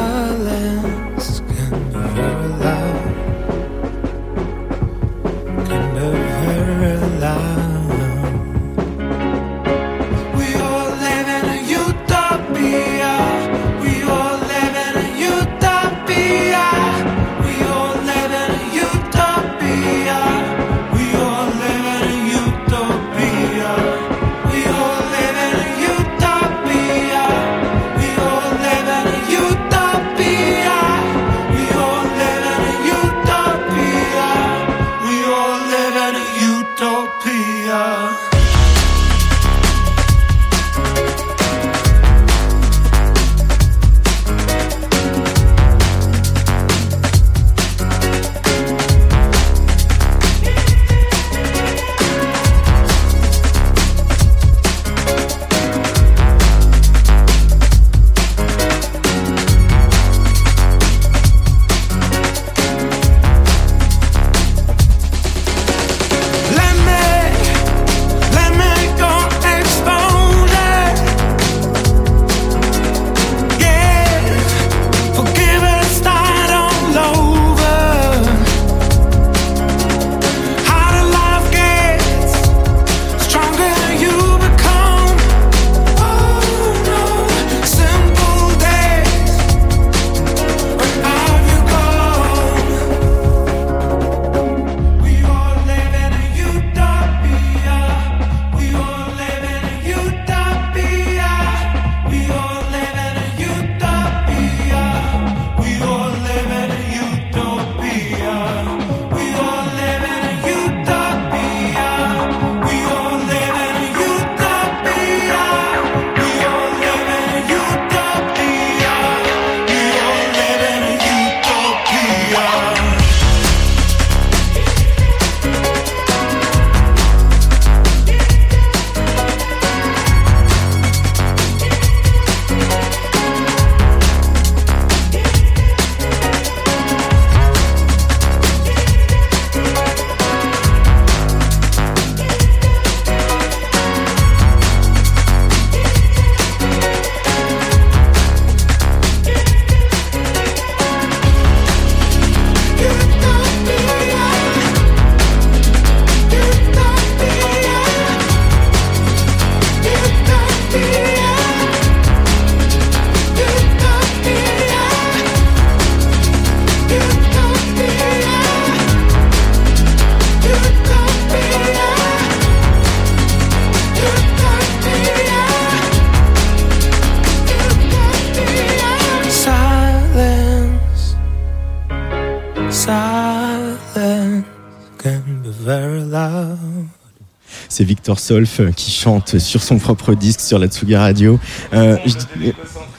C'est Victor Solf euh, qui chante sur son propre disque sur la Tsugi Radio. Euh, *laughs*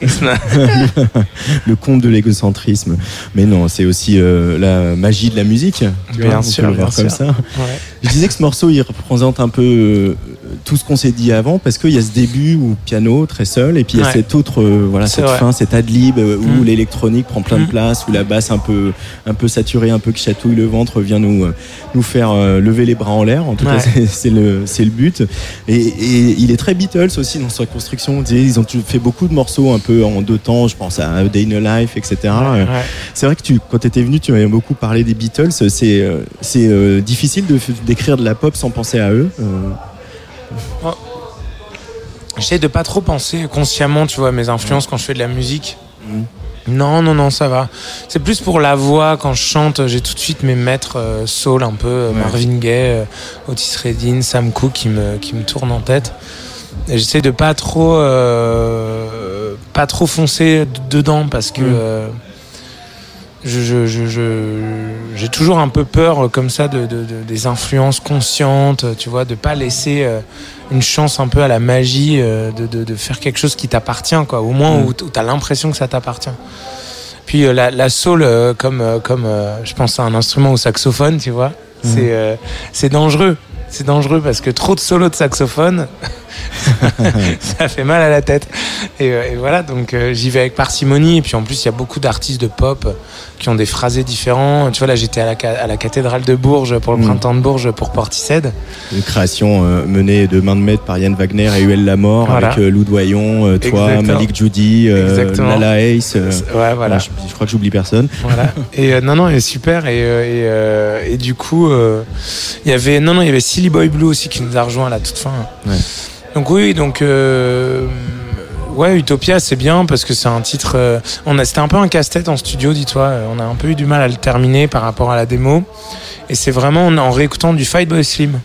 le conte de l'égocentrisme. Mais non, c'est aussi euh, la magie de la musique. tu Bien vois, on sûr, peut le voir bien comme sûr. ça. Je disais que ce morceau, il représente un peu tout ce qu'on s'est dit avant, parce qu'il y a ce début où piano très seul, et puis il y a Ouais. cette autre, euh, voilà, cette vrai. fin, cette ad-lib euh, où Mm. l'électronique prend plein de Mm. place, où la basse un peu, un peu saturée, un peu qui chatouille le ventre, vient nous, euh, nous faire lever les bras en l'air. En tout Ouais. *laughs* cas, c'est- le, c'est le but. Et, et il est très Beatles aussi dans sa construction. Ils ont fait beaucoup de morceaux un peu en deux temps. Je pense à A Day in a Life, etc. Ouais. C'est vrai que tu, quand tu étais venu, tu m'avais beaucoup parlé des Beatles. C'est c'est difficile de d'écrire de la pop sans penser à eux. J'essaie de pas trop penser consciemment, tu vois, à mes influences quand je fais de la musique. Mm. Non, non, non, ça va. C'est plus pour la voix, quand je chante, j'ai tout de suite mes maîtres euh, soul un peu, euh, Ouais. Marvin Gaye, euh, Otis Redding, Sam Cooke qui me, qui me tournent en tête. J'essaie de pas trop, euh, pas trop foncer dedans parce que Mm. Euh, je, je, je, j'ai toujours un peu peur euh, comme ça de, de- de- des influences conscientes, euh, tu vois, de pas laisser euh, une chance un peu à la magie euh, de, de, de faire quelque chose qui t'appartient, quoi, au moins Mm. où, t'as l'impression que ça t'appartient. Puis euh, la, la soul, comme, comme je pense à un instrument au saxophone, tu vois, c'est euh, c'est dangereux. C'est dangereux parce que trop de solos de saxophone, *laughs* *laughs* ça fait mal à la tête. Et, euh, et voilà, donc euh, j'y vais avec parcimonie. Et puis en plus, il y a beaucoup d'artistes de pop qui ont des phrasés différents. Tu vois, là, j'étais à la, à la cathédrale de Bourges pour le Mm. printemps de Bourges pour Portishead. une création euh, menée de main de maître par Yann Wagner et Huel Lamort, Voilà. avec euh, Lou Doyon, toi, Exactement. Malik Judy. Lala Ace. Ouais, voilà. je, je crois que j'oublie personne. Voilà. *laughs* Et non, non, et super. Et, et, et du coup, il y avait non, non, il y avait Silly Boy Blue aussi qui nous a rejoint à la toute fin. Ouais. Donc oui, donc euh, ouais, Utopia, c'est bien parce que c'est un titre. euh, on a, c'était un peu un casse-tête en studio, dis-toi. Euh, On a un peu eu du mal à le terminer par rapport à la démo. Et c'est vraiment en, réécoutant du Fight Boy Slim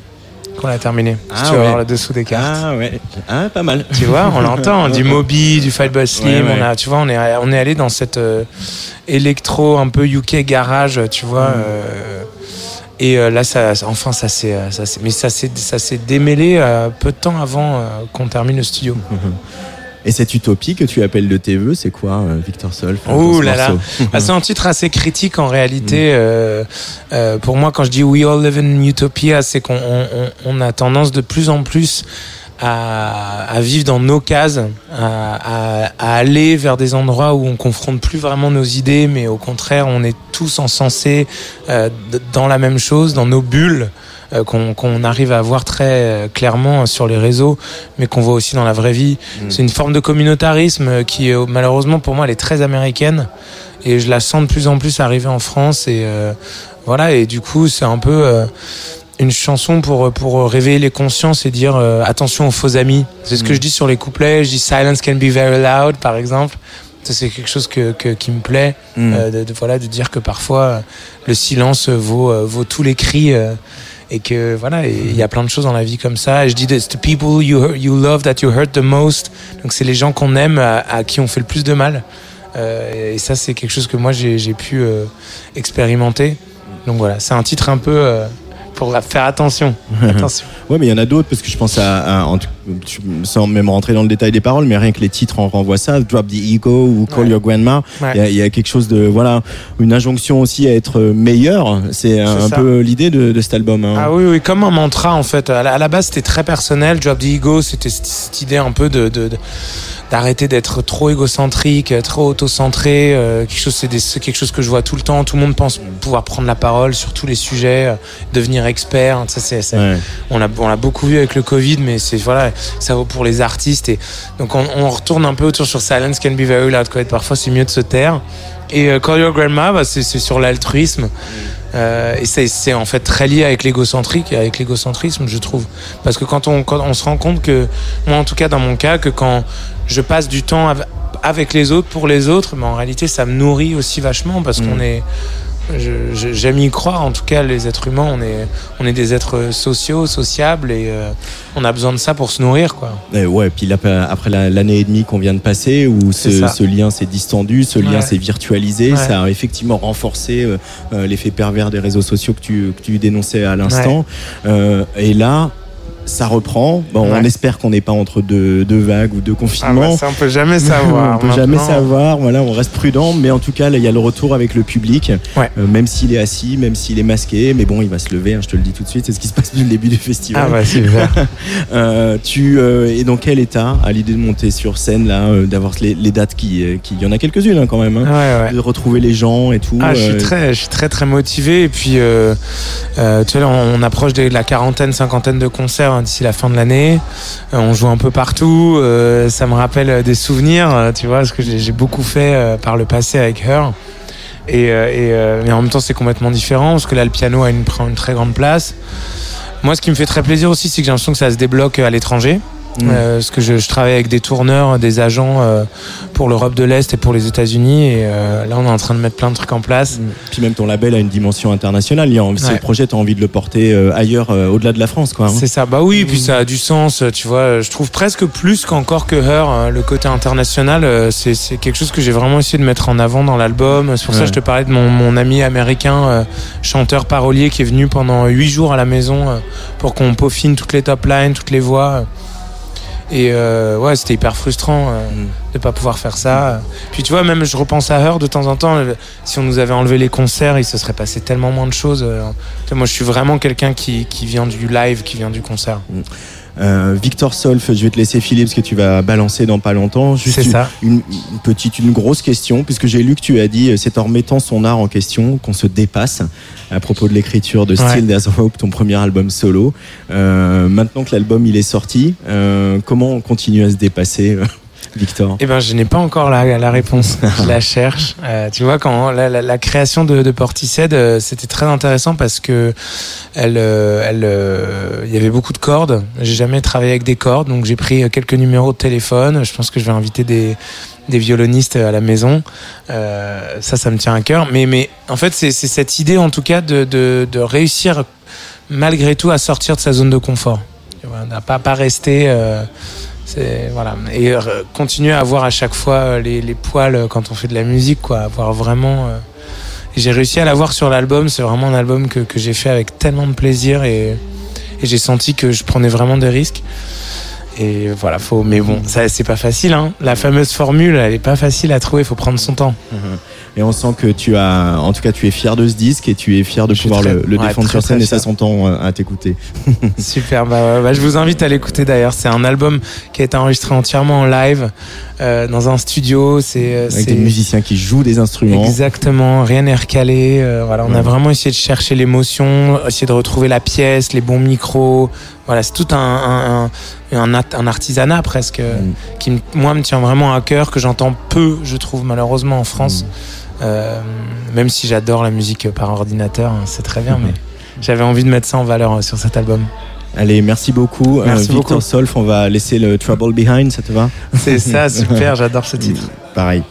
qu'on a terminé. si Ah tu vas ouais. voir le dessous des cartes. Ah ouais, ah, pas mal. Tu vois, on l'entend, *laughs* du Moby, du Fight Boy Slim. Ouais, ouais. On a, tu vois, on est, on est allé dans cette euh, électro un peu UK garage, tu vois. Mm. Et euh, là, ça, enfin, ça s'est, euh, ça s'est- mais ça s'est, ça s'est démêlé euh, peu de temps avant qu'on termine le studio. Et cette utopie que tu appelles de tes voeux, c'est quoi, Victor Solf Oh là là. Ah, c'est un titre assez critique en réalité. euh, euh, pour moi, quand je dis We all live in utopia, c'est qu'on on, on- on a tendance de plus en plus à, à vivre dans nos cases, à, à- à aller vers des endroits où on confronte plus vraiment nos idées, mais au contraire, on est tous encensés euh, dans la même chose, dans nos bulles. euh, qu'on qu'on arrive à voir très euh, clairement sur les réseaux, mais qu'on voit aussi dans la vraie vie. C'est une forme de communautarisme euh, qui, malheureusement, pour moi, elle est très américaine et je la sens de plus en plus arriver en France et euh, voilà et du coup c'est un peu euh, une chanson pour pour réveiller les consciences et dire euh, attention aux faux amis c'est ce que Mm. je dis sur les couplets je dis silence can be very loud par exemple ça c'est quelque chose que, que- qui me plaît Mm. euh, de, de- voilà de dire que parfois euh, le silence vaut vaut tous les cris euh, et que voilà il y a plein de choses dans la vie comme ça et je dis it's the people you you love that you hurt the most donc c'est les gens qu'on aime à, à qui on fait le plus de mal et ça, c'est quelque chose que moi j'ai j'ai pu expérimenter. Donc voilà, c'est un titre un peu pour faire attention. *laughs* attention. Ouais, mais il y en a d'autres parce que je pense à, à- en sans même rentrer dans le détail des paroles, mais rien que les titres en renvoient ça, Drop the Ego ou Call Ouais. Your Grandma. Ouais. Il y, a, il y a quelque chose de voilà, une injonction aussi à être meilleur. C'est un, ça. peu l'idée de, de cet album. hein. Ah oui, oui, comme un mantra en fait. À la, à la base, c'était très personnel. Drop the ego, c'était cette, cette idée un peu de, de- de- d'arrêter d'être trop égocentrique, trop autocentré. euh, quelque chose, c'est, des- c'est quelque chose que je vois tout le temps. Tout le monde pense pouvoir prendre la parole sur tous les sujets, euh, devenir expert. Ça, c'est, Ouais. on l'a on l'a beaucoup vu avec le Covid, mais c'est voilà, ça vaut pour les artistes et donc on, on retourne un peu autour sur Silence can be very loud. Quoi. Et Parfois, c'est mieux de se taire. Et euh, Call Your Grandma, bah, c'est c'est sur l'altruisme. Euh, et c'est c'est en fait très lié avec l'égocentrique, avec l'égocentrisme, je trouve. Parce que quand on, quand on se rend compte que, moi en tout cas dans mon cas, que quand je passe du temps av- avec les autres, pour les autres, mais en réalité ça me nourrit aussi vachement parce Mm. qu'on est, J'aime y croire. En tout cas, les êtres humains, on est, on est des êtres sociaux, sociables, et euh, on a besoin de ça pour se nourrir, quoi. Euh, ouais, puis là, après la- l'année et demie qu'on vient de passer, où ce, lien s'est distendu, ce lien s'est virtualisé, Ouais. ça a effectivement renforcé euh, euh, l'effet pervers des réseaux sociaux que tu, que tu dénonçais à l'instant. Euh, et là, ça reprend. Bon, On espère qu'on n'est pas entre deux, deux vagues ou deux Ah confinements. bah, ça, on peut jamais *laughs* savoir. on peut jamais savoir. Voilà, on reste prudent, mais en tout cas, là, il y a le retour avec le public. Ouais. Euh, même s'il est assis, même s'il est masqué, mais bon, il va se lever. hein, je te le dis tout de suite. C'est ce qui se passe depuis le début du festival. Ah bah super. *laughs* Euh, tu euh, es dans quel état à l'idée de monter sur scène là, euh, d'avoir les, les dates qui, euh, qui, il y en a quelques-unes hein, quand même, hein, Ouais, de retrouver les gens et tout. Ah, je euh, suis très, je suis très très motivé et puis euh, euh, tu vois, on approche de la quarantaine, cinquantaine de concerts hein, d'ici la fin de l'année. Euh, on joue un peu partout. euh, ça me rappelle des souvenirs, euh, tu vois, parce que j'ai beaucoup fait euh, par le passé avec Her. Et, euh, euh, mais en même temps, c'est complètement différent parce que là, le piano a prend une très grande place. Moi, ce qui me fait très plaisir aussi, c'est que j'ai l'impression que ça se débloque à l'étranger. Mm. Euh, parce que je, je travaille avec des tourneurs, des agents euh, pour l'Europe de l'Est et pour les États-Unis. Et euh, là, on est en train de mettre plein de trucs en place. Puis même ton label a une dimension internationale. Il y a envie- C'est Ouais. le projet, tu as envie de le porter ailleurs, au-delà de la France, quoi. hein. C'est ça, bah oui, et puis ça a du sens, tu vois. Je trouve presque plus qu'encore que Her, hein, le côté international, c'est c'est quelque chose que j'ai vraiment essayé de mettre en avant dans l'album. C'est pour ça que je te parlais de mon, mon ami américain, chanteur parolier, qui est venu pendant huit jours à la maison pour qu'on peaufine toutes les top lines, toutes les voix. Et euh, ouais, c'était hyper frustrant euh, Mm. de pas pouvoir faire ça. Puis tu vois, même je repense à Her de temps en temps. euh, Si on nous avait enlevé les concerts, il se serait passé tellement moins de choses. euh. Moi, je suis vraiment quelqu'un qui, qui vient du live, qui vient du concert. Euh, Victor Solf, je vais te laisser filer parce que tu vas balancer dans pas longtemps. Juste C'est une, ça. Une, une petite, une grosse question, puisque j'ai lu que tu as dit, euh, c'est en remettant son art en question qu'on se dépasse à propos de l'écriture de Ouais. Still There's Hope, ton premier album solo. Euh, maintenant que l'album il est sorti, euh, comment on continue à se dépasser, Victor Eh ben, je n'ai pas encore la, réponse. Je la cherche. Euh, tu vois, quand la, création de, de Portishead, euh, c'était très intéressant parce que elle, euh, il y avait beaucoup de cordes. J'ai jamais travaillé avec des cordes, donc j'ai pris quelques numéros de téléphone. Je pense que je vais inviter des violonistes à la maison. Ça, ça me tient à cœur. Mais, mais en fait, c'est cette idée, en tout cas, de réussir malgré tout à sortir de sa zone de confort. Tu vois, à pas, pas rester. Voilà. Et euh, continuer à avoir à chaque fois euh, les, poils euh, quand on fait de la musique quoi. Avoir vraiment j'ai réussi à l'avoir sur l'album. C'est vraiment un album que, j'ai fait avec tellement de plaisir et, j'ai senti que je prenais vraiment des risques. Et voilà faut mais bon ça c'est pas facile hein. la fameuse formule elle est pas facile à trouver. Faut prendre son temps Et on sent que tu as, en tout cas, tu es fier de ce disque et tu es fier de Je pouvoir très- le, le ouais, défendre très, sur scène et ça s'entend euh, à t'écouter. *laughs* Super, bah, ouais, bah, je vous invite à l'écouter d'ailleurs. C'est un album qui a été enregistré entièrement en live euh, dans un studio. C'est euh, Avec des musiciens qui jouent des instruments. Exactement, rien n'est recalé. euh, voilà, on a vraiment essayé de chercher l'émotion, essayer de retrouver la pièce, les bons micros. Voilà, c'est tout un, un, un, un at- un artisanat presque euh, Mm. qui, moi, me tient vraiment à cœur, que j'entends peu, je trouve, malheureusement, en France. Euh, même si j'adore la musique par ordinateur, hein, c'est très bien, mais *laughs* j'avais envie de mettre ça en valeur euh, sur cet album. Allez, merci beaucoup. Merci Victor beaucoup. Solf, on va laisser le Trouble Behind, ça te va? C'est ça, *laughs* super, j'adore ce titre. Pareil.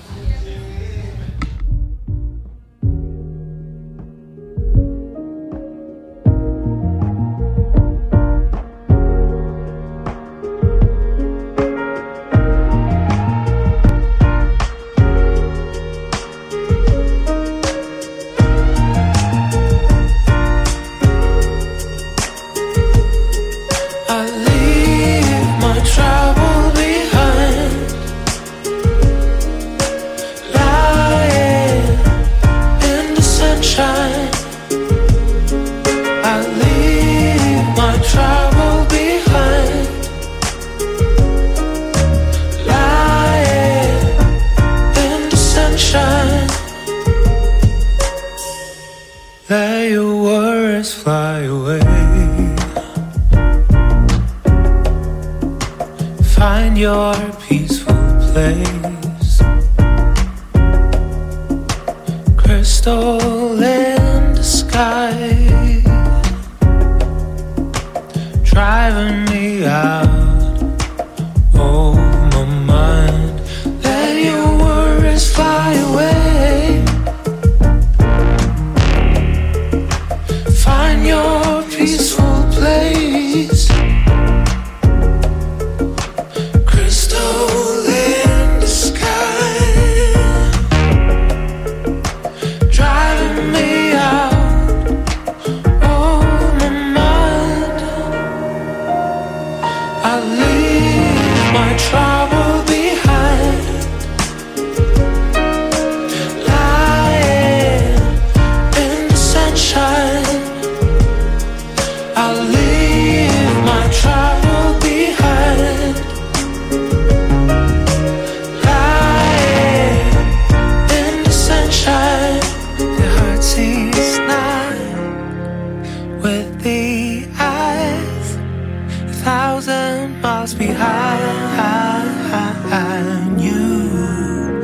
miles behind you.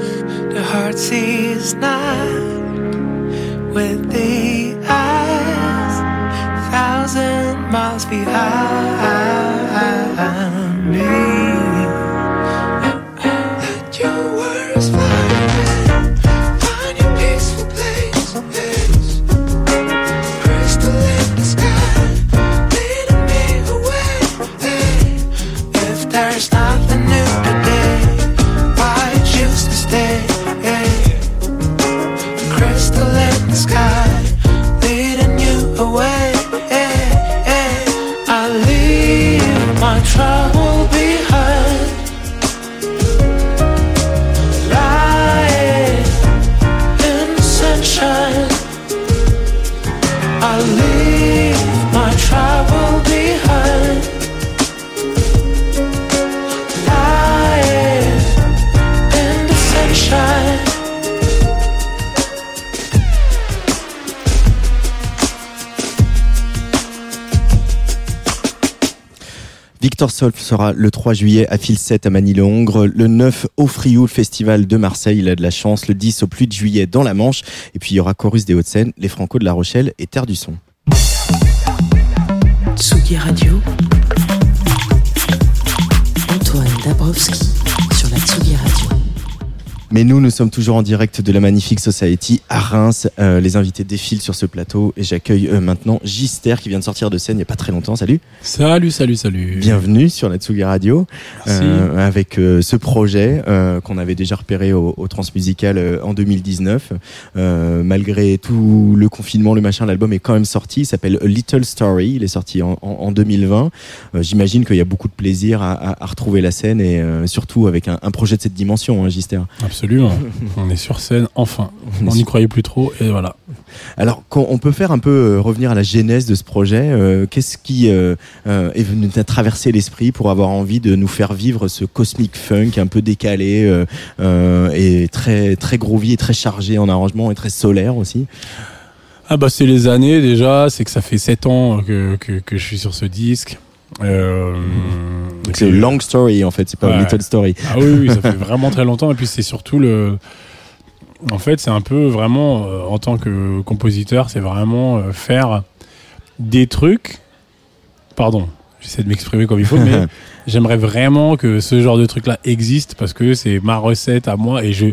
The heart sees not with the eyes, thousand miles behind. Victor Solf sera le 3 juillet à Filset à Manille-Hongre, le 9 au Frioul Festival de Marseille, il a de la chance, le 10 au plus de juillet dans la Manche, et puis il y aura Chorus des Hauts-de-Seine, les Franco de La Rochelle et Terre du Son. Tsugi Radio. Antoine Dabrowski Mais nous, nous sommes toujours en direct de la Magnifique Society à Reims. Euh, les invités défilent sur ce plateau et j'accueille euh, maintenant Gister qui vient de sortir de scène il n'y a pas très longtemps. Salut. Salut, salut, salut. Bienvenue sur la Tsugi Radio Merci. euh, avec euh, ce projet euh, qu'on avait déjà repéré au, au Transmusical euh, en 2019. Euh, malgré tout le confinement, le machin, l'album est quand même sorti. Il s'appelle A Little Story. Il est sorti en, en- en 2020. Euh, J'imagine qu'il y a beaucoup de plaisir à, à- à retrouver la scène et euh, surtout avec un, un projet de cette dimension, hein, Gister. Absolument. *laughs* on est sur scène, enfin. On n'y croyait plus trop, et voilà. Alors, quand on peut faire un peu euh, revenir à la genèse de ce projet. euh, Qu'est-ce qui euh, euh, est venu t'a traverser l'esprit pour avoir envie de nous faire vivre ce cosmic funk un peu décalé et très très groovy et très chargé en arrangement et très solaire aussi? Ah bah c'est les années déjà, c'est que ça fait 7 ans que, que, que je suis sur ce disque. Euh, C'est long story en fait, c'est pas Ouais. little story. Ah oui, oui, ça fait *laughs* vraiment très longtemps. Et puis c'est surtout le. En fait, c'est un peu vraiment, euh, en tant que compositeur, c'est vraiment euh, faire des trucs. Pardon, j'essaie de m'exprimer comme il faut, mais *laughs* j'aimerais vraiment que ce genre de truc-là existe parce que c'est ma recette à moi et je.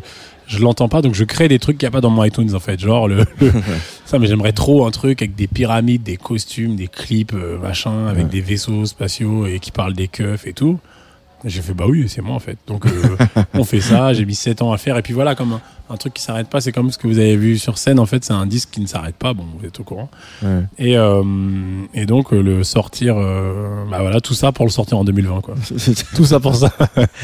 Je l'entends pas, donc je crée des trucs qu'il n'y a pas dans mon iTunes en fait. Genre, le, le- *laughs* ça, mais j'aimerais trop un truc avec des pyramides, des costumes, des clips, euh, machin, avec Ouais. des vaisseaux spatiaux et qui parlent des keufs et tout. J'ai fait bah oui, c'est moi en fait. Donc euh, *laughs* on fait ça, j'ai mis 7 ans à faire et puis voilà comme un, truc qui s'arrête pas, c'est comme ce que vous avez vu sur scène en fait, c'est un disque qui ne s'arrête pas, bon, vous êtes au courant. Ouais. Et euh, et donc euh, le sortir euh, bah voilà, tout ça pour le sortir en 2020 quoi. *laughs* Tout ça pour ça.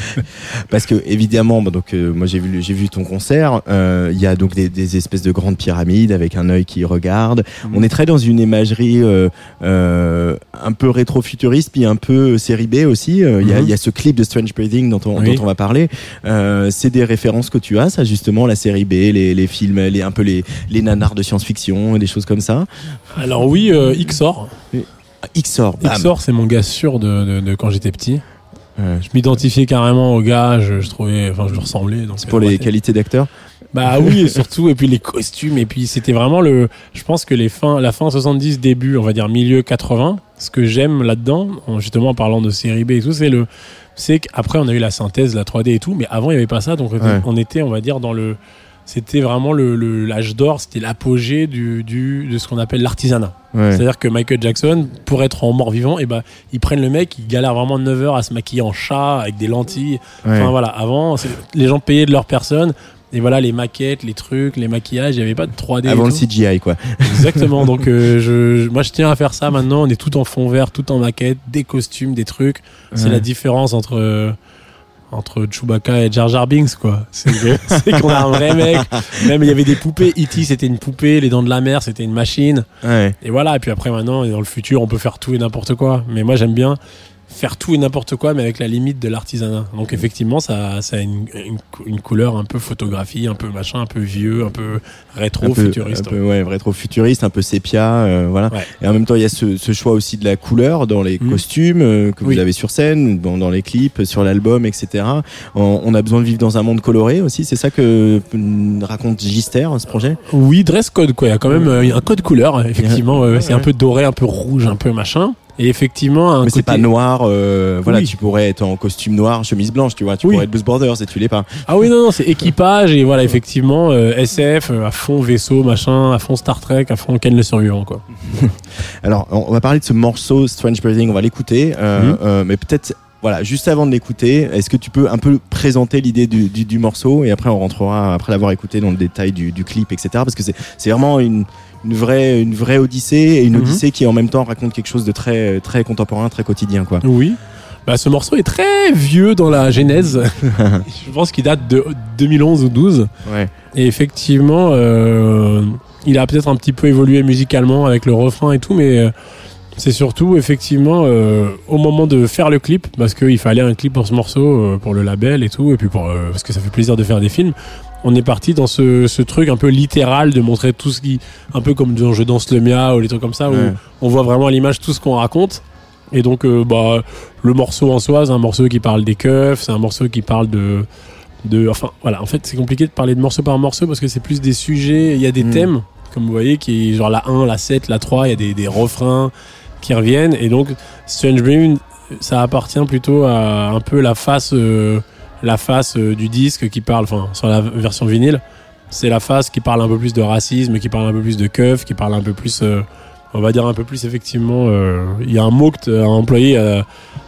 *laughs* Parce que évidemment, bah, donc euh, moi j'ai vu j'ai vu ton concert. Il y a donc des, des espèces de grandes pyramides avec un œil qui regarde. Mhm. On est très dans une imagerie un peu rétro-futuriste, puis un peu série B aussi. Euh, Il y, a, il y a ce clip de Strange Breathing dont on, Oui. dont on va parler. C'est des références que tu as, ça justement, la série B, les, les films, les un peu les, les nanars de science-fiction, des choses comme ça. Alors oui, euh, XOR. XOR, bam. XOR c'est mon gars sûr de, de, de quand j'étais petit. Ouais. Je m'identifiais carrément au gars, je, je trouvais, enfin je lui ressemblais. C'est pour euh, les qualités d'acteur. Bah *laughs* oui, et surtout, et puis les costumes, et puis c'était vraiment le. Je pense que les fins, la fin 70, début, on va dire milieu 80, ce que j'aime là-dedans, en- justement en parlant de série B et tout, c'est le. C'est qu'après, on a eu la synthèse, la 3D et tout, mais avant, il n'y avait pas ça, donc Ouais. on était, on va dire, dans le. C'était vraiment le l'âge d'or, c'était l'apogée du, du, de ce qu'on appelle l'artisanat. Ouais. C'est-à-dire que Michael Jackson, pour être en mort-vivant, et ben ils prennent le mec, il galère vraiment 9 heures à se maquiller en chat, avec des lentilles. Ouais. Enfin voilà, avant, les gens payaient de leur personne. Et voilà, les maquettes, les trucs, les maquillages, il n'y avait pas de 3D. et Avant le. CGI, quoi. Exactement. Donc, euh, *laughs* je, moi, je tiens à faire ça maintenant. On est tout en fond vert, tout en maquette, des costumes, des trucs. C'est la différence entre entre Chewbacca et Jar Jar Binks, quoi. *laughs* C'est qu'on a un vrai mec. Même il y avait des poupées. E.T. c'était une poupée. Les Dents de la Mer, c'était une machine. Ouais. Et voilà. Et puis après, maintenant, dans le futur, on peut faire tout et n'importe quoi. Mais moi, j'aime bien faire tout et n'importe quoi, mais avec la limite de l'artisanat. Donc effectivement, ça, ça a une, une, une couleur un peu photographie, un peu machin, un peu vieux, un peu rétro, un peu, un peu, ouais, rétro futuriste, un peu sépia, euh, voilà. Ouais. Et en même temps, il y a ce, ce choix aussi de la couleur dans les Mhm. costumes euh, que vous avez sur scène, dans, dans les clips, sur l'album, etc. On, on a besoin de vivre dans un monde coloré aussi. C'est ça que euh, raconte Gister, ce projet? Oui, dress code quoi. Il y a quand même euh, un code couleur. Effectivement, ouais, c'est un peu doré, un peu rouge, un peu machin. Et effectivement, un Mais c'est pas noir. euh, voilà, Oui. tu pourrais être en costume noir, chemise blanche, tu vois. Tu Oui. pourrais être Blues Brothers et tu l'es pas. Ah oui, non, non, c'est *laughs* équipage et voilà, effectivement, euh, SF, euh, à fond vaisseau, machin, à fond Star Trek, à fond Ken le survivant, quoi. *laughs* Alors, on va parler de ce morceau Strange Breathing. On va l'écouter, euh, Mhm. mais peut-être. Voilà, juste avant de l'écouter, est-ce que tu peux un peu présenter l'idée du, du, du morceau et après on rentrera après l'avoir écouté dans le détail du, du clip, etc. Parce que c'est vraiment une, une vraie une vraie odyssée et une Mhm. odyssée qui en même temps raconte quelque chose de très très contemporain, très quotidien, quoi. Oui. Bah, ce morceau est très vieux dans la genèse. *laughs* Je pense qu'il date de 2011 ou 12. Ouais. Et effectivement, euh, il a peut-être un petit peu évolué musicalement avec le refrain et tout, mais euh, c'est surtout effectivement euh, au moment de faire le clip, parce qu'il fallait un clip pour ce morceau, euh, pour le label et tout, et puis pour, euh, parce que ça fait plaisir de faire des films. On est parti dans ce, ce truc un peu littéral de montrer tout ce qui, un peu comme dans Je danse le mia ou les trucs comme ça, Ouais. où on voit vraiment à l'image tout ce qu'on raconte. Et donc, euh, bah, le morceau en soi, c'est un morceau qui parle des keufs, c'est un morceau qui parle de, de, enfin, voilà. En fait, c'est compliqué de parler de morceau par morceau parce que c'est plus des sujets. Il y a des Mm. thèmes, comme vous voyez, qui genre la 1, la 7, la 3, il y a des, des refrains qui reviennent. Et donc, Strange Brew, ça appartient plutôt à un peu la face, euh, la face euh, du disque qui parle, enfin, sur la version vinyle, c'est la face qui parle un peu plus de racisme, qui parle un peu plus de keuf, qui parle un peu plus, euh, on va dire un peu plus effectivement. euh, Il y a un mot que tu as employé à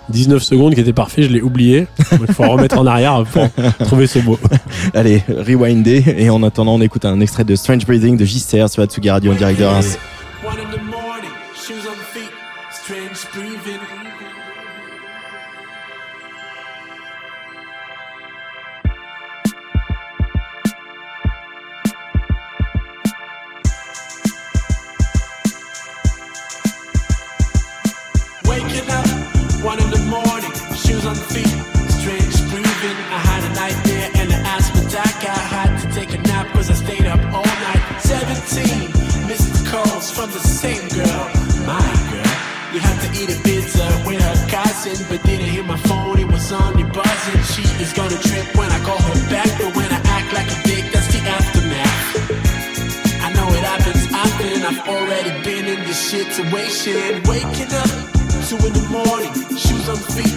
19 secondes qui était parfait, je l'ai oublié. Donc, Il faut remettre en arrière pour *laughs* trouver ce mot. Allez, rewinder et en attendant, on écoute un extrait de Strange Breathing de Gister sur Atsugi Radio en direct de Reims. She trip when I call her back, but when I act like a dick, that's the aftermath. I know it happens often. I've already been in this situation. Waking up, two in the morning, shoes on feet,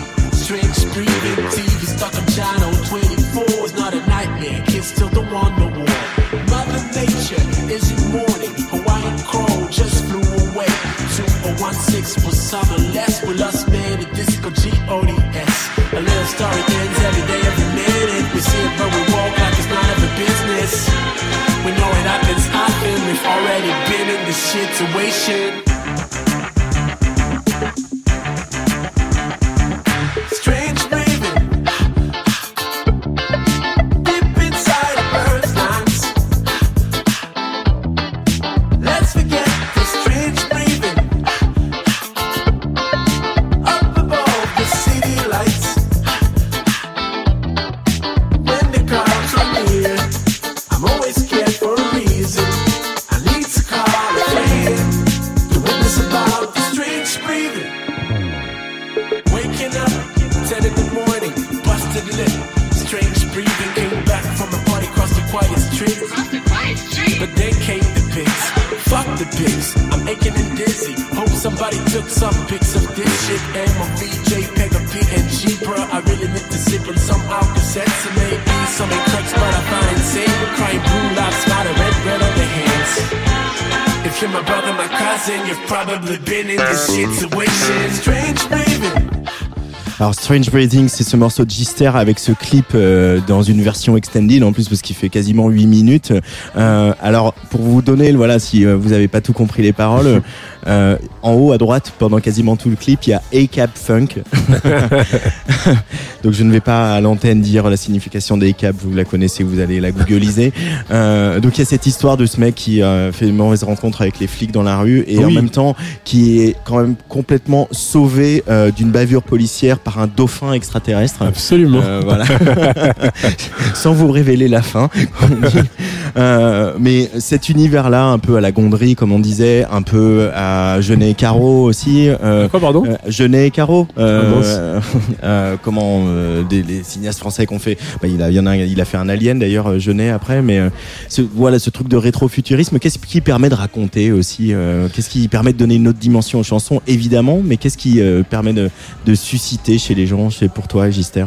Strange breathing. C'est ce morceau de Gister avec ce clip euh, dans une version extended en plus parce qu'il fait quasiment 8 minutes. Euh, alors pour vous donner, voilà, si euh, vous avez pas tout compris les paroles, *laughs* euh, en haut à droite pendant quasiment tout le clip, il y a A-Cap Funk. *laughs* Donc je ne vais pas à l'antenne dire la signification des A-Cap, vous la connaissez, vous allez la googliser. Euh, donc il y a cette histoire de ce mec qui euh, fait une mauvaise rencontre avec les flics dans la rue et en même temps qui est quand même complètement sauvé euh, d'une bavure policière par un dauphin extraterrestre. Absolument. Euh, voilà. *laughs* Sans vous révéler la fin. Euh, mais cet univers-là, un peu à la gonderie, comme on disait, un peu à Genet et Caro aussi. Euh, Quoi, pardon? Genet et Caro. Euh, Ah, *laughs* euh, comment euh, des, les cinéastes français qu'on fait. Bah, il a, il y en a, il a fait un Alien d'ailleurs, euh, Genet après. Mais euh, ce, voilà, ce truc de rétrofuturisme, qu'est-ce qui permet de raconter aussi Qu'est-ce qui permet de donner une autre dimension aux chansons, évidemment, mais qu'est-ce qui permet de, de susciter chez les gens, chez pour toi, Gister?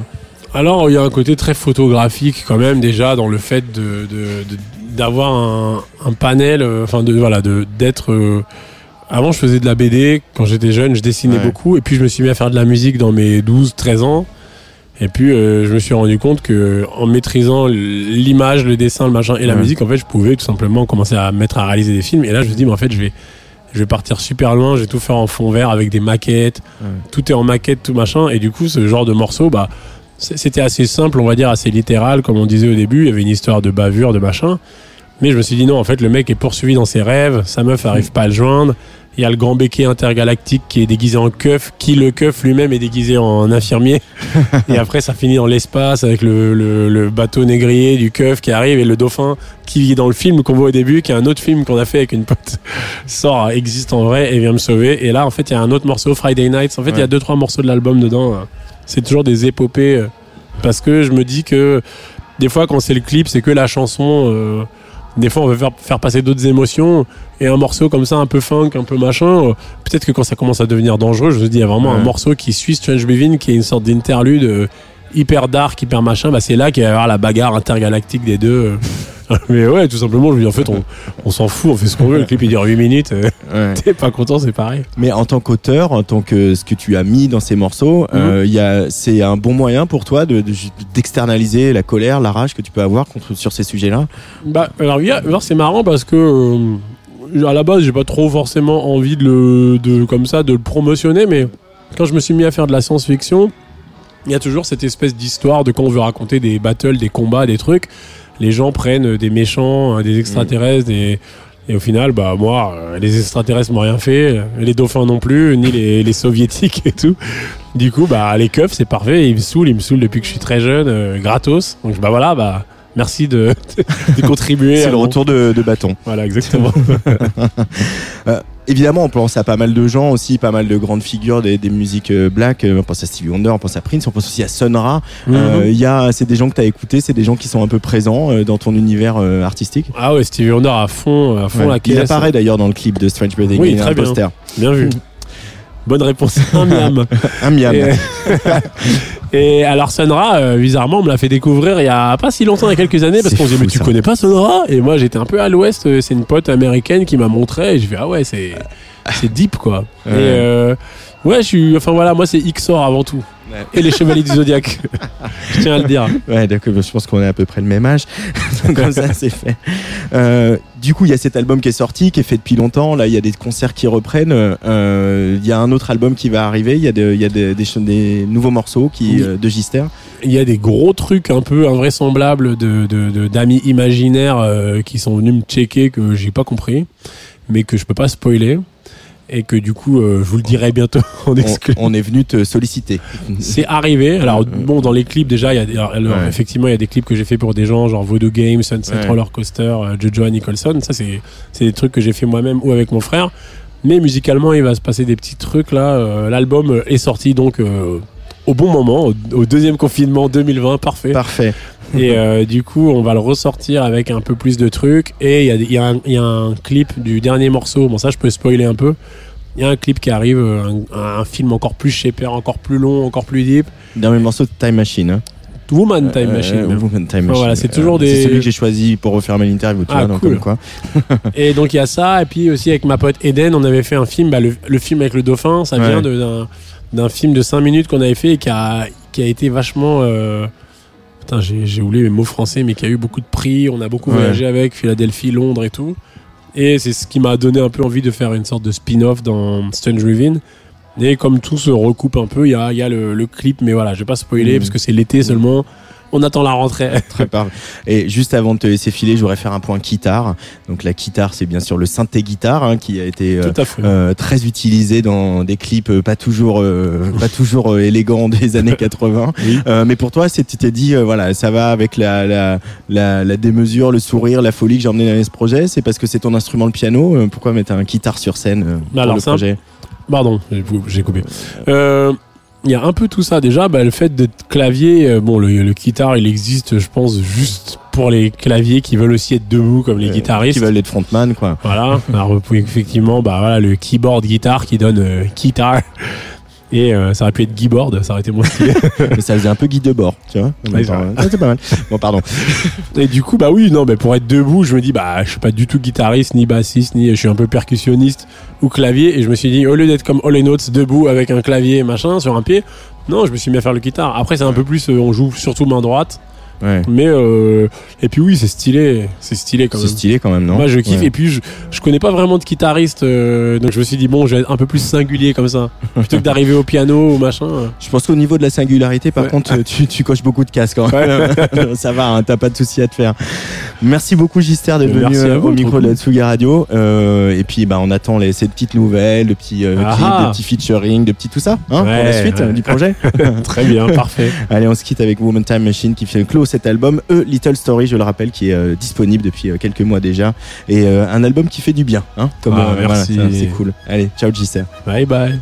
Alors, il y a un côté très photographique quand même déjà dans le fait de de- de- d'avoir un, un panel, euh, enfin de voilà, de d'être. euh, avant, je faisais de la BD quand j'étais jeune, je dessinais Ouais. beaucoup, et puis je me suis mis à faire de la musique dans mes 12-13 ans. Et puis, euh, je me suis rendu compte que en maîtrisant l'image, le dessin, le machin et la Ouais. musique, en fait, je pouvais tout simplement commencer à me mettre à réaliser des films. Et là, je me dis, mais en fait, je vais, je vais partir super loin, je vais tout faire en fond vert avec des maquettes. Ouais. Tout est en maquette, tout machin. Et du coup, ce genre de morceau, bah, c'était assez simple, on va dire, assez littéral, comme on disait au début. Il y avait une histoire de bavure, de machin. Mais je me suis dit, non, en fait, le mec est poursuivi dans ses rêves, sa meuf arrive pas à le joindre. Il y a le grand béquet intergalactique qui est déguisé en keuf, qui le keuf lui-même est déguisé en infirmier. *laughs* et après, ça finit dans l'espace avec le, le- le bateau négrier du keuf qui arrive et le dauphin qui est dans le film qu'on voit au début, qui est un autre film qu'on a fait avec une pote, *laughs* sort, existe en vrai et vient me sauver. Et là, en fait, il y a un autre morceau, Friday Nights. En fait, il y a deux, trois morceaux de l'album dedans. euh. C'est toujours des épopées euh, parce que je me dis que des fois, quand c'est le clip, c'est que la chanson. euh, des fois, on veut faire, faire passer d'autres émotions. Et un morceau comme ça, un peu funk, un peu machin, euh, peut-être que quand ça commence à devenir dangereux, je me dis, il y a vraiment un morceau qui suit Strange Breathing, qui est une sorte d'interlude euh, hyper dark, hyper machin. Bah, c'est là qu'il va y avoir la bagarre intergalactique des deux. *laughs* Mais ouais, tout simplement, je me dis, en fait, on, on s'en fout, on fait ce qu'on veut. Le clip, il dure 8 minutes. euh, Ouais. *laughs* T'es pas content, c'est pareil. Mais en tant qu'auteur, en tant que ce que tu as mis dans ces morceaux, euh, il y a, c'est un bon moyen pour toi de, de- d'externaliser la colère, la rage que tu peux avoir contre, sur ces sujets-là? Bah, alors, il y a- alors, c'est marrant parce que euh, à la base, j'ai pas trop forcément envie de le, de, comme ça, de le promotionner, mais quand je me suis mis à faire de la science-fiction, il y a toujours cette espèce d'histoire de quand on veut raconter des battles, des combats, des trucs. Les gens prennent des méchants, euh, des extraterrestres, et au final, bah moi, euh, les extraterrestres m'ont rien fait, les dauphins non plus, ni les, les soviétiques et tout. Du coup, bah les keufs, c'est parfait. Ils me saoulent, ils me saoulent depuis que je suis très jeune, euh, gratos. Donc bah voilà, bah merci de, *laughs* de contribuer. C'est le mon- retour de, de bâton. Voilà, exactement. *laughs* Euh, évidemment, on pense à pas mal de gens aussi, pas mal de grandes figures des, des musiques euh, black. Euh, On pense à Stevie Wonder, on pense à Prince, on pense aussi à Sun Ra. Euh, Mhm. Il y a, c'est des gens que tu as écoutés, c'est des gens qui sont un peu présents dans ton univers artistique. Ah ouais, Stevie Wonder à fond, à fond Ouais. la Il caisse. apparaît d'ailleurs dans le clip de Strange Breathing. Oui, il très un bien. poster. Bien vu. *laughs* Bonne réponse. *laughs* Un miam. Un miam. Et, *laughs* et alors Sonra, euh, bizarrement, on me l'a fait découvrir il y a pas si longtemps, il y a quelques années, parce qu'on se dit mais tu ça. connais pas Sonra? Et moi j'étais un peu à l'ouest, euh, c'est une pote américaine qui m'a montré, et je fais ah ouais c'est c'est deep quoi. Ouais. Et euh, ouais, je suis, enfin voilà, moi c'est Xor avant tout. Ouais. Et les Chevaliers du Zodiaque. *laughs* je tiens à le dire. Ouais, d'accord, je pense qu'on est à peu près le même âge. *laughs* Donc, Comme ça, c'est fait. Euh, du coup, il y a cet album qui est sorti, qui est fait depuis longtemps. Là, il y a des concerts qui reprennent. Euh, Il y a un autre album qui va arriver. Il y a, de- y a des, des, nouveaux morceaux qui, Oui. euh, de Gister. Il y a des gros trucs un peu invraisemblables de, de, de- d'amis imaginaires euh, qui sont venus me checker que j'ai pas compris, mais que je peux pas spoiler. Et que du coup, euh, je vous le dirai bientôt *laughs* en On, exclu. on est venu te solliciter. C'est arrivé. Alors bon, dans les clips déjà, il y a alors, Ouais. effectivement il y a des clips que j'ai fait pour des gens genre Voodoo Games, Sunset Ouais. Roller Coaster, euh, Jojo Nicholson. Ça c'est c'est des trucs que j'ai fait moi-même ou avec mon frère. Mais musicalement, il va se passer des petits trucs là. Euh, L'album est sorti donc euh, au bon moment, au, au deuxième confinement 2020, parfait. Parfait. *laughs* Et euh, du coup, on va le ressortir avec un peu plus de trucs. Et il y a, y, un- il y a un clip du dernier morceau. Bon, ça, je peux spoiler un peu. Il y a un clip qui arrive, euh, un, un film encore plus shaper, encore plus long, encore plus deep. Dernier morceau de Time Machine. hein. Woman Time Euh, Machine. euh, Woman Time Machine. voilà, c'est toujours Euh, des- C'est celui que j'ai choisi pour refaire mon interview. Tu Ah, vois, donc cool. comme quoi. *laughs* *laughs* Et donc, il y a ça. Et puis aussi, avec ma pote Eden, on avait fait un film. Bah, le, le film avec le dauphin, ça Ouais. vient d'un film de 5 minutes qu'on avait fait et qui a, qui a été vachement. euh, j'ai oublié mes mots français, mais qui a eu beaucoup de prix. On a beaucoup Ouais. voyagé avec Philadelphie, Londres et tout. Et c'est ce qui m'a donné un peu envie de faire une sorte de spin-off dans Strange Riven. Et comme tout se recoupe un peu, il y a, il y a le, le clip, mais voilà, je vais pas spoiler Mhm. parce que c'est l'été seulement. On attend la rentrée. *laughs* Très parfait. Et juste avant de te laisser filer, je voudrais faire un point guitare. Donc la guitare, c'est bien sûr le synthé guitare hein, qui a été euh, euh, très utilisé dans des clips euh, pas toujours euh, pas toujours euh, élégants *laughs* des années 80. *laughs* Oui. Euh, mais pour toi, c'est tu t'es dit voilà, ça va avec la, la la la démesure, le sourire, la folie que j'ai emmené dans ce projet. C'est parce que c'est ton instrument le piano. Pourquoi mettre un guitare sur scène euh, pour alors, le projet? Pardon, j'ai- j'ai coupé. Euh, Il y a un peu tout ça déjà. Bah, le fait d'être clavier, euh, bon, le, le guitare, il existe, je pense, juste pour les claviers qui veulent aussi être debout comme les Euh, guitaristes. Qui veulent être frontman quoi. Voilà. Alors, effectivement, bah voilà, le keyboard guitare qui donne euh, guitare. Et euh, ça aurait pu être keyboard, ça aurait été moins stylé. *laughs* Mais ça faisait un peu guide de bord, tu vois. Ouais, c'est pas mal. Bon, pardon. Et du coup, bah oui, non, mais pour être debout, je me dis, bah, je suis pas du tout guitariste, ni bassiste, ni je suis un peu percussionniste ou clavier. Et je me suis dit, au lieu d'être comme All Notes, debout avec un clavier machin sur un pied, non, je me suis mis à faire le guitare. Après, c'est un peu plus, euh, on joue surtout main droite. Ouais. Mais, euh, et puis oui, c'est stylé, c'est stylé quand C'est même. stylé quand même, non? Moi, je kiffe. Ouais. Et puis, je, je connais pas vraiment de guitariste, euh, donc je me suis dit, bon, je vais être un peu plus singulier comme ça. *laughs* Plutôt que d'arriver au piano ou machin. euh. Je pense qu'au niveau de la singularité, par Ouais. contre, tu, tu coches beaucoup de casques. Quand même. *laughs* Ça va, hein, t'as pas de souci à te faire. Merci beaucoup, Gister, d'être venu euh, vous, au micro de la. Tsuga Radio. Euh, et puis, bah, on attend les, ces petites nouvelles, de petits euh, clips, ah. de petits featuring, de petits tout ça, hein, pour la suite ouais. du projet. *laughs* Très bien, *laughs* parfait. Allez, on se quitte avec Woman Time Machine qui fait close cet album, A Little Story, je le rappelle, qui est euh, disponible depuis euh, quelques mois déjà. Et euh, un album qui fait du bien, hein, comme Ah, euh, voilà, merci. c'est cool. Allez, ciao, Gister. Bye bye.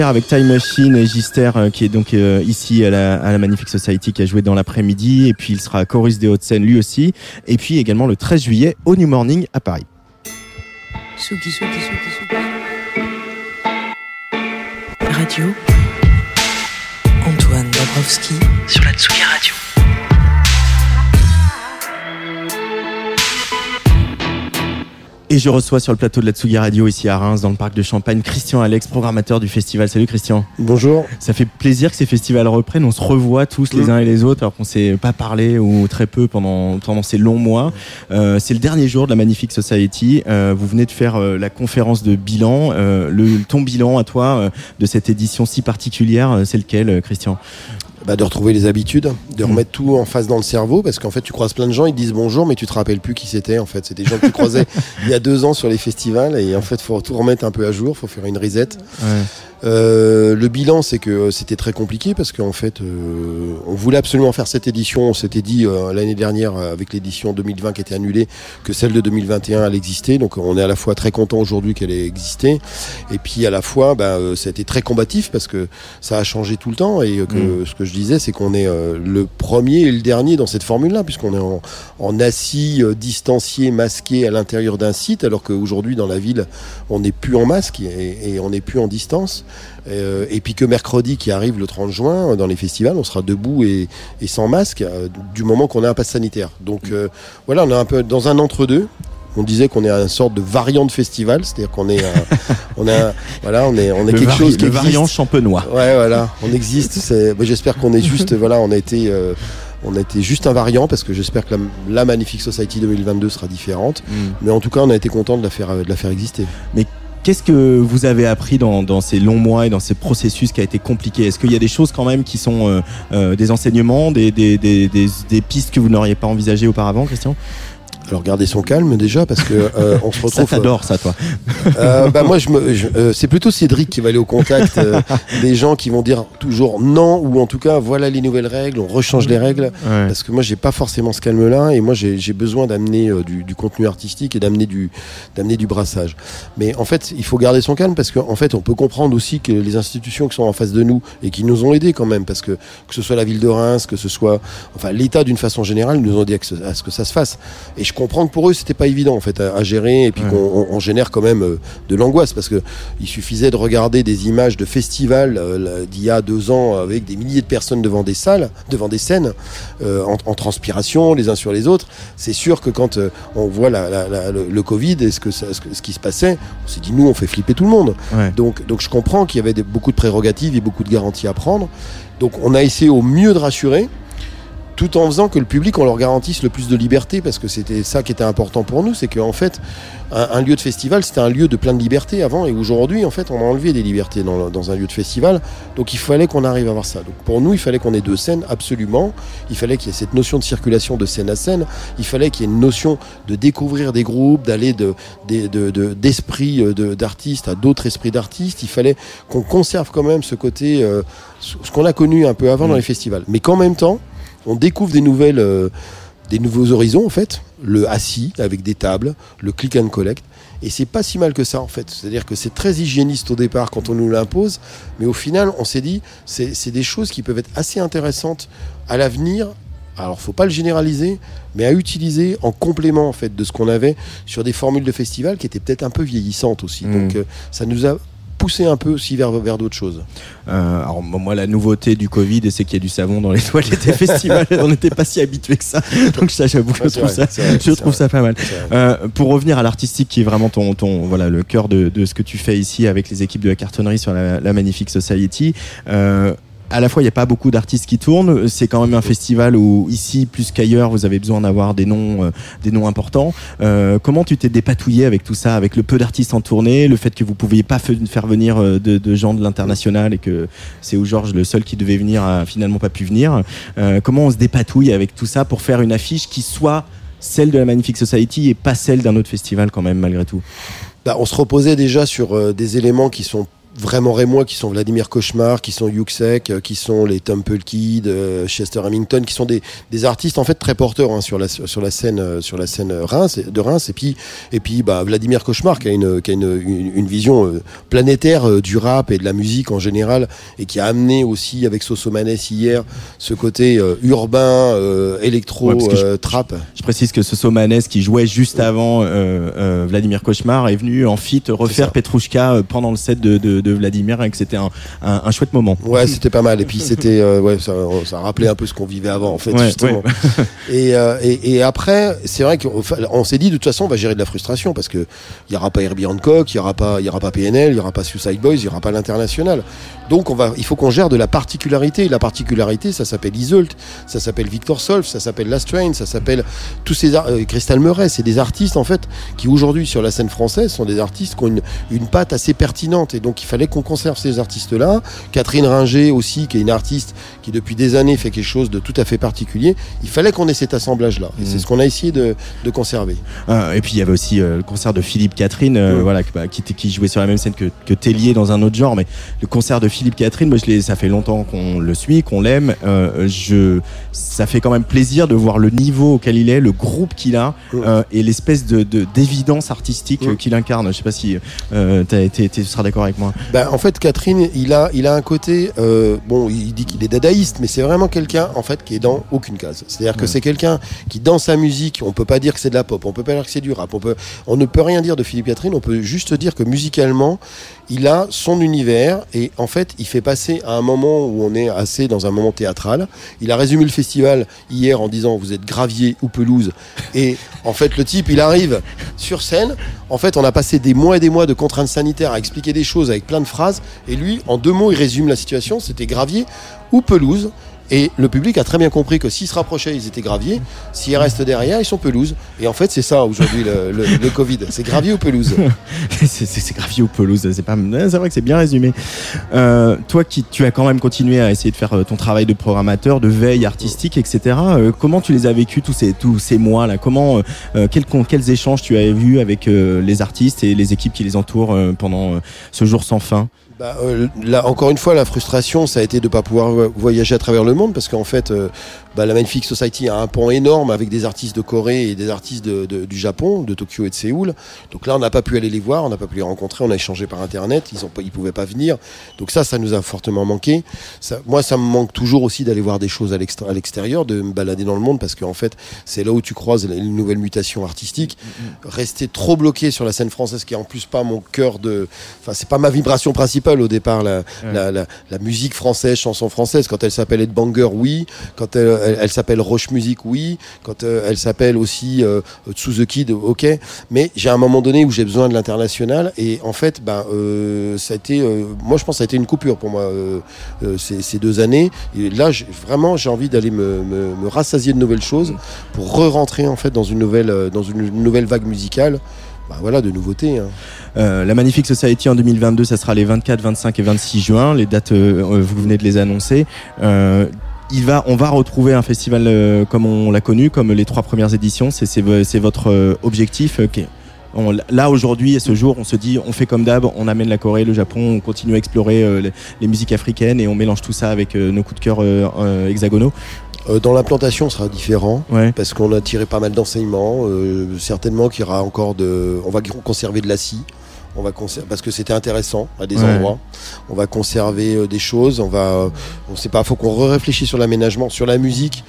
Gister avec Time Machine et Gister euh, qui est donc euh, ici à la, à la Magnifique Society qui a joué dans l'après-midi et puis il sera à Chorus des Hauts-de-Seine lui aussi et puis également le 13 juillet au New Morning à Paris. Radio. Antoine Dabrowski sur la Tsugi Radio. Et je reçois sur le plateau de la Tsugi Radio ici à Reims dans le parc de Champagne Christian Alex, programmateur du festival. Salut Christian. Bonjour. Ça fait plaisir que ces festivals reprennent. On se revoit tous les Mm. uns et les autres alors qu'on s'est pas parlé ou très peu pendant, pendant ces longs mois. Euh, c'est le dernier jour de la Magnifique Society. Euh, vous venez de faire euh, la conférence de bilan. Euh, le, ton bilan à toi euh, de cette édition si particulière, c'est lequel Christian? Bah, de retrouver les habitudes, de Mm. remettre tout en face dans le cerveau, parce qu'en fait, tu croises plein de gens, ils te disent bonjour, mais tu te rappelles plus qui c'était. En fait, c'était des gens que tu croisais *laughs* il y a deux ans sur les festivals, et en fait, faut tout remettre un peu à jour, faut faire une reset. Euh, le bilan, c'est que euh, c'était très compliqué parce qu'en fait, euh, on voulait absolument faire cette édition. On s'était dit euh, l'année dernière, euh, avec l'édition 2020 qui était annulée, que celle de 2021 elle existait. Donc, on est à la fois très content aujourd'hui qu'elle ait existé, et puis à la fois, bah, euh, ça a été très combatif parce que ça a changé tout le temps. Et que ce que je disais, c'est qu'on est le premier et le dernier dans cette formule-là, puisqu'on est en, en assis, distancié, masqué à l'intérieur d'un site, alors qu'aujourd'hui dans la ville, on n'est plus en masque et, et on n'est plus en distance. Euh, et puis que mercredi qui arrive le 30 juin, dans les festivals, on sera debout et, et sans masque euh, du moment qu'on a un pass sanitaire. Donc euh, voilà, on est un peu dans un entre-deux. On disait qu'on est une sorte de variant de festival, c'est-à-dire qu'on est, un- on a, *laughs* voilà, on est, on est Le quelque chose qui le variant champenois. Ouais, voilà, on existe. bah, j'espère qu'on est juste, voilà, on a été, on a été juste un variant parce que j'espère que la, la Magnifique Society 2022 sera différente. Mm. Mais en tout cas, on a été content de la faire, de la faire exister. Mais qu'est-ce que vous avez appris dans, ces longs mois et dans ces processus qui a été compliqué? Est-ce qu'il y a des choses quand même qui sont euh, euh, des enseignements, des, des pistes que vous n'auriez pas envisagées auparavant, Christian? Alors garder son calme déjà parce que euh, on se *laughs* Ça retrouve. t'adore, ça, toi. Euh, bah moi, je me, je- euh, c'est plutôt Cédric qui va aller au contact euh, *laughs* des gens qui vont dire toujours non ou en tout cas voilà les nouvelles règles, on rechange les règles. Ouais. Parce que moi, j'ai pas forcément ce calme-là et moi, j'ai j'ai besoin d'amener euh, du, du contenu artistique et d'amener du, d'amener du brassage. Mais en fait, il faut garder son calme parce qu'en en fait, on peut comprendre aussi que les institutions qui sont en face de nous et qui nous ont aidés quand même, parce que que ce soit la ville de Reims, que ce soit, enfin, l'État d'une façon générale, nous ont dit à, que ce- à ce que ça se fasse. Et je comprends que pour eux, c'était pas évident en fait à, à gérer et puis Ouais. qu'on on- on génère quand même euh, de l'angoisse parce que il suffisait de regarder des images de festivals euh, d'il y a deux ans avec des milliers de personnes devant des salles, devant des scènes, euh, en, en transpiration les uns sur les autres. C'est sûr que quand on voit la- la- la- le, le Covid et ce, que ça- ce, qui se passait, on s'est dit nous on fait flipper tout le monde. Ouais. Donc, donc je comprends qu'il y avait des- beaucoup de prérogatives et beaucoup de garanties à prendre. Donc on a essayé au mieux de rassurer tout en faisant que le public, on leur garantisse le plus de liberté, parce que c'était ça qui était important pour nous, c'est qu'en fait, un, un lieu de festival, c'était un lieu de plein de liberté avant, et aujourd'hui, en fait, on a enlevé des libertés dans, dans un lieu de festival, donc il fallait qu'on arrive à avoir ça. Donc pour nous, il fallait qu'on ait deux scènes, absolument, il fallait qu'il y ait cette notion de circulation de scène à scène, il fallait qu'il y ait une notion de découvrir des groupes, d'aller de, de- de- de- d'esprit euh, de- d'artistes à d'autres esprits d'artistes, il fallait qu'on conserve quand même ce côté, euh, ce ce qu'on a connu un peu avant dans les festivals, mais qu'en même temps, on découvre des nouvelles, euh, des nouveaux horizons en fait, le assis avec des tables, le click and collect, Et c'est pas si mal que ça en fait. C'est-à-dire que c'est très hygiéniste au départ quand on nous l'impose, mais au final, on s'est dit, c'est c'est des choses qui peuvent être assez intéressantes à l'avenir. Alors, faut pas le généraliser, mais à utiliser en complément en fait de ce qu'on avait sur des formules de festival qui étaient peut-être un peu vieillissantes aussi. Mm. Donc, euh, ça nous a poussé un peu aussi vers, vers d'autres choses. Euh, alors moi la nouveauté du Covid c'est qu'il y a du savon dans les *laughs* toilettes des festivals. On n'était pas si habitué que ça. Donc ça j'avoue que Ouais, je trouve vrai, ça, vrai, je trouve vrai. ça pas mal. Euh, pour revenir à l'artistique qui est vraiment ton, ton voilà le cœur de, de ce que tu fais ici avec les équipes de la cartonnerie sur la, la Magnifique Society. Euh, à la fois, il n'y a pas beaucoup d'artistes qui tournent. C'est quand même un festival où, ici, plus qu'ailleurs, vous avez besoin d'avoir des noms, euh, des noms importants. Euh, comment tu t'es dépatouillé avec tout ça, avec le peu d'artistes en tournée, le fait que vous pouviez pas faire venir euh, de, de gens de l'international et que c'est où Georges le seul qui devait venir a finalement pas pu venir. Euh, comment on se dépatouille avec tout ça pour faire une affiche qui soit celle de la Magnifique Society et pas celle d'un autre festival quand même malgré tout? Bah, on se reposait déjà sur euh, des éléments qui sont vraiment rémois, qui sont Vladimir Cauchemar, qui sont Yuxek, euh, qui sont les Temple Kid, euh, Chester Hamilton, qui sont des, des artistes en fait très porteurs hein, sur la sur la scène euh, sur la scène Reims de Reims et puis et puis bah Vladimir Cauchemar qui a une qui a une, une, une vision euh, planétaire euh, du rap et de la musique en général et qui a amené aussi avec Sosomanes hier ce côté euh, urbain euh, électro Ouais, que je- euh, trap. Je précise que ce Somanes qui jouait juste avant euh, euh, Vladimir Cauchemar est venu en fit refaire. Petrouchka euh, pendant le set de, de, de Vladimir et que c'était un, un, un chouette moment. Ouais, c'était pas mal. Et puis c'était, euh, ouais, ça, ça rappelait un peu ce qu'on vivait avant, en fait, Ouais, justement. Et, euh, et, et après, c'est vrai qu'on on s'est dit de toute façon, on va gérer de la frustration parce que il y aura pas Herbie Hancock, il y aura pas, il y aura pas PNL, il y aura pas Suicide Boys, il y aura pas l'international. Donc on va, il faut qu'on gère de la particularité. La particularité, ça s'appelle Isolt, ça s'appelle Victor Solf, ça s'appelle Last Train, ça s'appelle tous ces euh, Crystal Murray. C'est des artistes en fait qui aujourd'hui sur la scène française sont des artistes qui ont une, une patte assez pertinente. Et donc il fallait qu'on conserve ces artistes-là. Catherine Ringer aussi, qui est une artiste qui depuis des années fait quelque chose de tout à fait particulier. Il fallait qu'on ait cet assemblage-là. Et c'est ce qu'on a essayé de, de conserver. Euh, et puis il y avait aussi euh, le concert de Philippe Catherine, euh, Mm. voilà, qui, bah, qui, jouait sur la même scène que, que Tellier dans un autre genre, mais le concert de Philippe Catherine, moi je ça fait longtemps qu'on le suit, qu'on l'aime. Euh, je, ça fait quand même plaisir de voir le niveau auquel il est, le groupe qu'il a Mm. et l'espèce de, de- d'évidence artistique Mm. qu'il incarne. Je sais pas si été, tu seras d'accord avec moi. Ben, en fait, Catherine, il a, il a un côté. euh, bon, il dit qu'il est dadaïste, mais c'est vraiment quelqu'un, en fait, qui est dans aucune case. C'est-à-dire que c'est quelqu'un qui, dans sa musique, on peut pas dire que c'est de la pop, on peut pas dire que c'est du rap, on, peut, on ne peut rien dire de Philippe Catherine, on peut juste dire que musicalement, il a son univers et en fait, il fait passer à un moment où on est assez dans un moment théâtral. Il a résumé le festival hier en disant vous êtes gravier ou pelouse et en fait, le type, il arrive sur scène. En fait, on a passé des mois et des mois de contraintes sanitaires à expliquer des choses avec plein de phrases. Et lui, en deux mots, il résume la situation. C'était gravier ou pelouse. Et le public a très bien compris que s'ils se rapprochaient, ils étaient gravier. S'ils restent derrière, ils sont pelouse. Et en fait, c'est ça aujourd'hui le, le- le Covid. C'est gravier ou pelouse. *laughs* c'est, gravier ou pelouse, c'est pas, c'est vrai que c'est bien résumé. Euh, toi qui, tu as quand même continué à essayer de faire euh, ton travail de programmateur, de veille artistique, etc. euh, comment tu les as vécus tous ces, tous ces mois là Comment, euh, euh, quels, quels échanges tu as eu avec les artistes et les équipes qui les entourent pendant ce jour sans fin? Bah, euh, là, encore une fois, la frustration, ça a été de ne pas pouvoir vo- voyager à travers le monde parce qu'en fait, euh, bah, la Magnifique Society a un pont énorme avec des artistes de Corée et des artistes de, de- du Japon, de Tokyo et de Séoul. Donc là, on n'a pas pu aller les voir, on n'a pas pu les rencontrer, on a échangé par Internet, ils ne ils pouvaient pas venir. Donc ça, ça nous a fortement manqué. Ça, moi, ça me manque toujours aussi d'aller voir des choses à l'extérieur, de me balader dans le monde parce qu'en fait, c'est là où tu croises les les nouvelles mutations artistiques. Rester trop bloqué sur la scène française, qui est en plus pas mon cœur de. Enfin, c'est pas ma vibration principale au départ, la, la, la, la musique française, chanson française. Quand elle s'appelle Ed Banger, oui. Quand elle, elle, elle s'appelle Roche Music, oui. Quand euh, elle s'appelle aussi euh, To the Kid, ok. Mais j'ai un moment donné où j'ai besoin de l'international et en fait, ben, euh, ça a été. euh, moi, je pense que ça a été une coupure pour moi ces, ces deux années. Et là, vraiment, j'ai envie d'aller me, me, me rassasier de nouvelles choses pour re-rentrer en fait dans une nouvelle, dans une nouvelle vague musicale. Bah voilà, de nouveautés. hein. Euh, la Magnifique Society en 2022, ça sera les 24, 25 et 26 juin. Les dates, euh, euh, vous venez de les annoncer. Il va, on va retrouver un festival comme on l'a connu, comme les trois premières éditions. C'est, c'est, vo- c'est votre objectif. là aujourd'hui et ce jour, on se dit, on fait comme d'hab, on amène la Corée, le Japon, on continue à explorer les, musiques africaines et on mélange tout ça avec nos coups de cœur hexagonaux. Euh, dans l'implantation, sera différent Ouais. parce qu'on a tiré pas mal d'enseignements. euh, certainement qu'il y aura encore de. On va conserver de la scie. On va conser- parce que c'était intéressant à des Ouais. endroits. On va conserver euh, des choses. On va. On sait pas. Faut qu'on réfléchisse sur l'aménagement, sur la musique.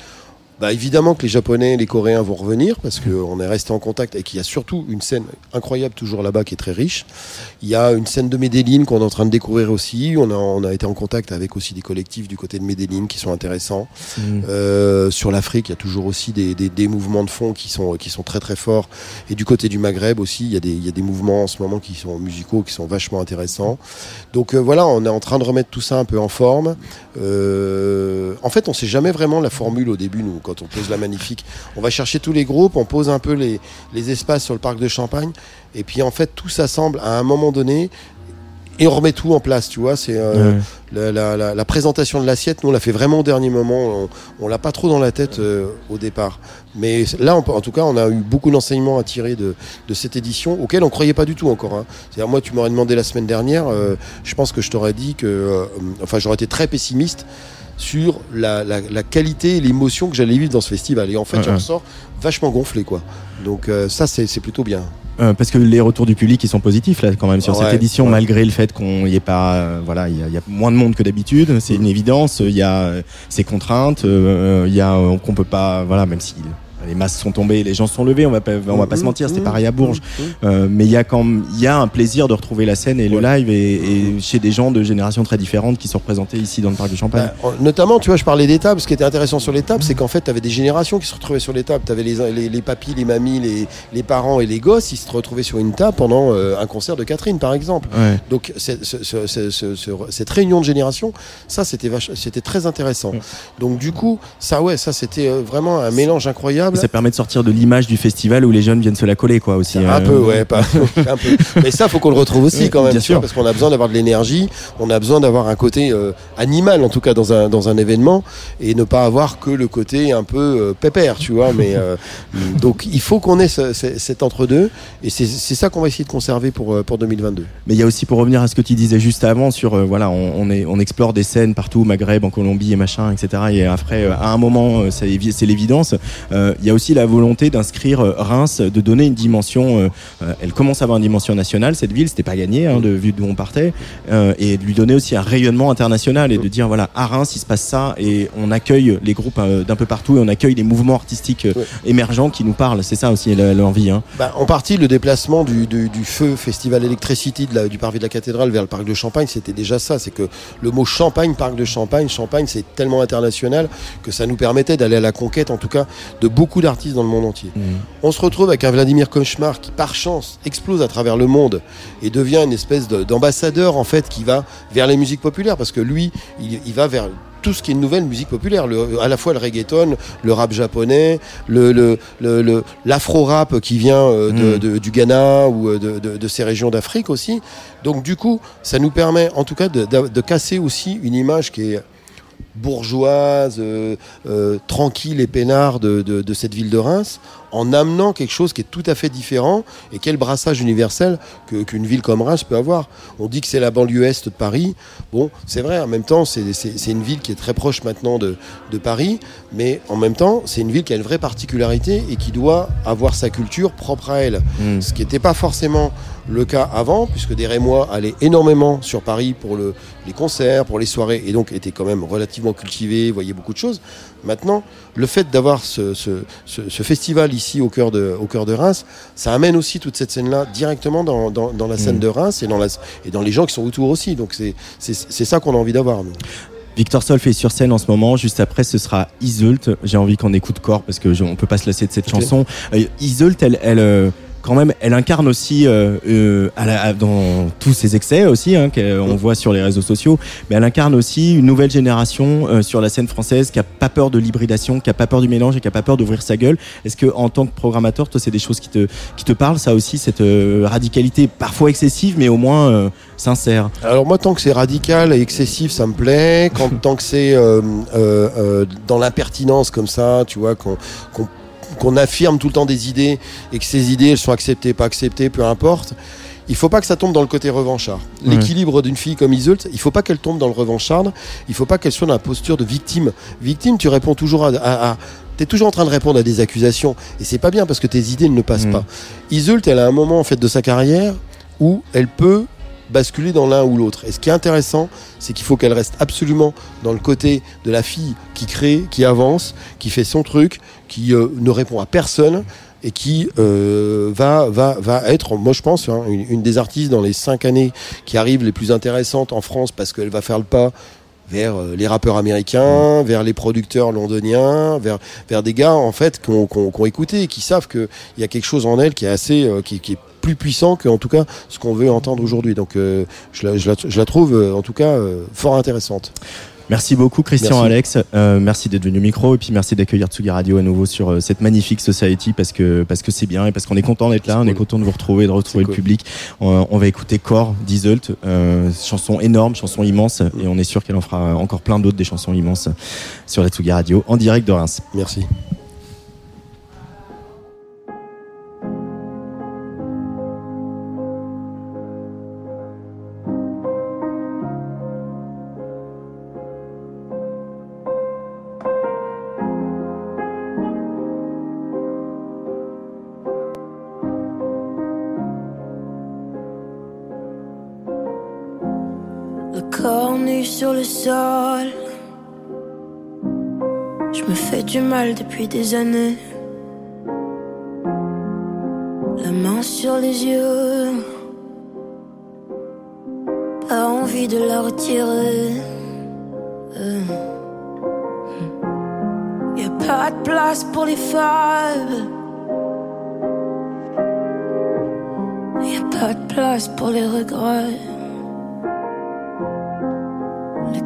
Bah évidemment que les Japonais et les Coréens vont revenir parce qu'on est resté en contact et qu'il y a surtout une scène incroyable toujours là-bas qui est très riche. Il y a une scène de Medellin qu'on est en train de découvrir aussi. On a, on a été en contact avec aussi des collectifs du côté de Medellin qui sont intéressants. Mm. Euh, sur l'Afrique, il y a toujours aussi des, des, des mouvements de fond qui sont, qui sont très très forts. Et du côté du Maghreb aussi, il y, a des, il y a des mouvements en ce moment qui sont musicaux, qui sont vachement intéressants. Donc euh, voilà, on est en train de remettre tout ça un peu en forme. Euh, en fait, on sait jamais vraiment la formule au début, nous, quand on pose la magnifique. On va chercher tous les groupes, on pose un peu les, les espaces sur le parc de Champagne. Et puis en fait, tout s'assemble à un moment donné. Et on remet tout en place, tu vois. C'est euh, Ouais. la, la- la- la présentation de l'assiette, nous on l'a fait vraiment au dernier moment. On, on l'a pas trop dans la tête euh, au départ. Mais là, on en tout cas, on a eu beaucoup d'enseignements à tirer de, de cette édition, auquel on croyait pas du tout encore. hein. C'est-à-dire, moi, tu m'aurais demandé la semaine dernière, euh, je pense que je t'aurais dit que, enfin, j'aurais été très pessimiste sur la, la- la qualité et l'émotion que j'allais vivre dans ce festival. Et en fait, j'en ressors vachement gonflé, quoi. Donc euh, ça, c'est c'est plutôt bien. Euh, parce que les retours du public ils sont positifs là quand même sur cette édition ouais. malgré le fait qu'on y ait pas euh, voilà il y, a- il y a moins de monde que d'habitude c'est une évidence il y a ces contraintes il y a qu'on peut pas voilà même si les masses sont tombées, les gens sont levés, on va pas, on va pas se mentir, c'était pareil à Bourges. Euh, mais il y a quand y a un plaisir de retrouver la scène et le live et, et chez des gens de générations très différentes qui sont représentés ici dans le parc de Champagne. Bah, en- notamment, tu vois, je parlais des tables. Ce qui était intéressant sur les tables, c'est qu'en fait, tu avais des générations qui se retrouvaient sur les tables. Tu avais les, les, les papis, les mamies, les, les parents et les gosses. Ils se retrouvaient sur une table pendant euh, un concert de Catherine, par exemple. Ouais. Donc, cette réunion de génération, ça, c'était vach- c'était très intéressant. Donc, du coup, ça, ouais, ça, c'était euh, vraiment un mélange incroyable. Ça permet de sortir de l'image du festival où les jeunes viennent se la coller quoi aussi. Un euh. peu, ouais, pas, un peu. *laughs* Mais ça, faut qu'on le retrouve aussi quand même, Bien sûr. parce qu'on a besoin d'avoir de l'énergie, on a besoin d'avoir un côté euh, animal, en tout cas dans un dans un événement, et ne pas avoir que le côté un peu euh, pépère, tu vois. Mais euh, *laughs* donc, il faut qu'on ait ce- ce- cet entre-deux, et c'est c'est ça qu'on va essayer de conserver pour pour 2022. Mais il y a aussi pour revenir à ce que tu disais juste avant sur euh, voilà on, on est on explore des scènes partout au Maghreb en Colombie et machin etc et après euh, à un moment c'est l'évidence Euh, il y a aussi la volonté d'inscrire euh, Reims de donner une dimension euh, euh, elle commence à avoir une dimension nationale cette ville c'était pas gagné hein, de vu d'où on partait euh, et de lui donner aussi un rayonnement international et de dire voilà à Reims il se passe ça et on accueille les groupes euh, d'un peu partout et on accueille les mouvements artistiques euh, émergents qui nous parlent c'est ça aussi l'envie hein. Bah, en partie, le déplacement du, du, du feu Festival Electricity de la- du parvis de la cathédrale vers le parc de Champagne, c'était déjà ça. C'est que le mot Champagne, parc de Champagne, Champagne, c'est tellement international que ça nous permettait d'aller à la conquête, en tout cas, de beaucoup d'artistes dans le monde entier. On se retrouve avec un Vladimir Cauchemar qui, par chance, explose à travers le monde et devient une espèce de- d'ambassadeur, en fait, qui va vers les musiques populaires parce que lui, il, il va vers tout ce qui est une nouvelle musique populaire, le- à la fois le reggaeton, le rap japonais, le, le, le- l'afro-rap qui vient euh, de- de- du Ghana ou euh, de, de- ces régions d'Afrique aussi. Donc du coup, ça nous permet en tout cas de casser aussi une image qui est bourgeoise, euh, euh, tranquille et peinard de, de- de cette ville de Reims, en amenant quelque chose qui est tout à fait différent et quel brassage universel qu'une ville comme Reims peut avoir. On dit que c'est la banlieue est de Paris. Bon, c'est vrai, en même temps, c'est une ville qui est très proche maintenant de, de Paris, mais en même temps, c'est une ville qui a une vraie particularité et qui doit avoir sa culture propre à elle. Mm. Ce qui n'était pas forcément le cas avant, puisque des Rémois allaient énormément sur Paris pour le, les concerts, pour les soirées, et donc étaient quand même relativement cultivés, voyaient beaucoup de choses. Maintenant, le fait d'avoir ce, ce- ce- ce festival ici au cœur, de, au cœur de Reims, ça amène aussi toute cette scène-là directement dans, dans- dans la scène Mm. de Reims et dans, la, et dans les gens qui sont autour aussi. Donc c'est ça qu'on a envie d'avoir. Victor Solf est sur scène en ce moment. Juste après, ce sera Isult. J'ai envie qu'on écoute corps parce que je- on peut pas se lasser de cette chanson. Euh, Isult, elle, elle euh, quand même, elle incarne aussi euh, euh, à la- à- dans tous ses excès aussi, hein, qu'on voit sur les réseaux sociaux. Mais elle incarne aussi une nouvelle génération euh, sur la scène française qui a pas peur de l'hybridation, qui a pas peur du mélange et qui a pas peur d'ouvrir sa gueule. Est-ce que en tant que programmateur, toi, c'est des choses qui te qui te parlent, ça aussi, cette euh, radicalité parfois excessive, mais au moins euh, sincère? Alors moi, tant que c'est radical et excessif, ça me plaît. Quand, *laughs* tant que c'est euh, euh, euh, dans l'impertinence comme ça, tu vois, qu'on qu'on qu'on affirme tout le temps des idées et que ces idées, elles sont acceptées, pas acceptées, peu importe. il faut pas que ça tombe dans le côté revanchard. Ouais. L'équilibre d'une fille comme Iseult, il faut pas qu'elle tombe dans le revanchard, il faut pas qu'elle soit dans la posture de victime. Victime, tu réponds toujours à, à, à- T'es toujours en train de répondre à des accusations et c'est pas bien parce que tes idées ne passent Mm. pas. Iseult, elle a un moment en fait de sa carrière où elle peut basculer dans l'un ou l'autre. Et ce qui est intéressant, c'est qu'il faut qu'elle reste absolument dans le côté de la fille qui crée, qui avance, qui fait son truc, qui euh, ne répond à personne et qui euh, va, va, va être, moi je pense, hein, une, une des artistes dans les cinq années qui arrivent les plus intéressantes en France parce qu'elle va faire le pas vers euh, les rappeurs américains, vers les producteurs londoniens, vers, vers des gars en fait ont- qui ont écouté et qui savent qu'il y a quelque chose en elle qui est assez, qui, qui est plus puissant que en tout cas ce qu'on veut entendre aujourd'hui. Donc euh, je, la, je, la, je la trouve euh, en tout cas euh, fort intéressante. Merci beaucoup Christian Merci. Alex, merci d'être venu au micro et puis merci d'accueillir Tsugi Radio à nouveau sur cette magnifique Society parce que parce que c'est bien et parce qu'on est content d'être là, on est content de vous retrouver, de retrouver le cool. public. On, on va écouter Core d'Iseult, euh, chanson énorme, chanson immense et on est sûr qu'elle en fera encore plein d'autres des chansons immenses sur la Tsugi Radio en direct de Reims. Merci. Sur le sol. Je me fais du mal depuis des années. La main sur les yeux. Pas envie de la retirer. Euh. Y a pas de place pour les fables. Y a pas de place pour les regrets.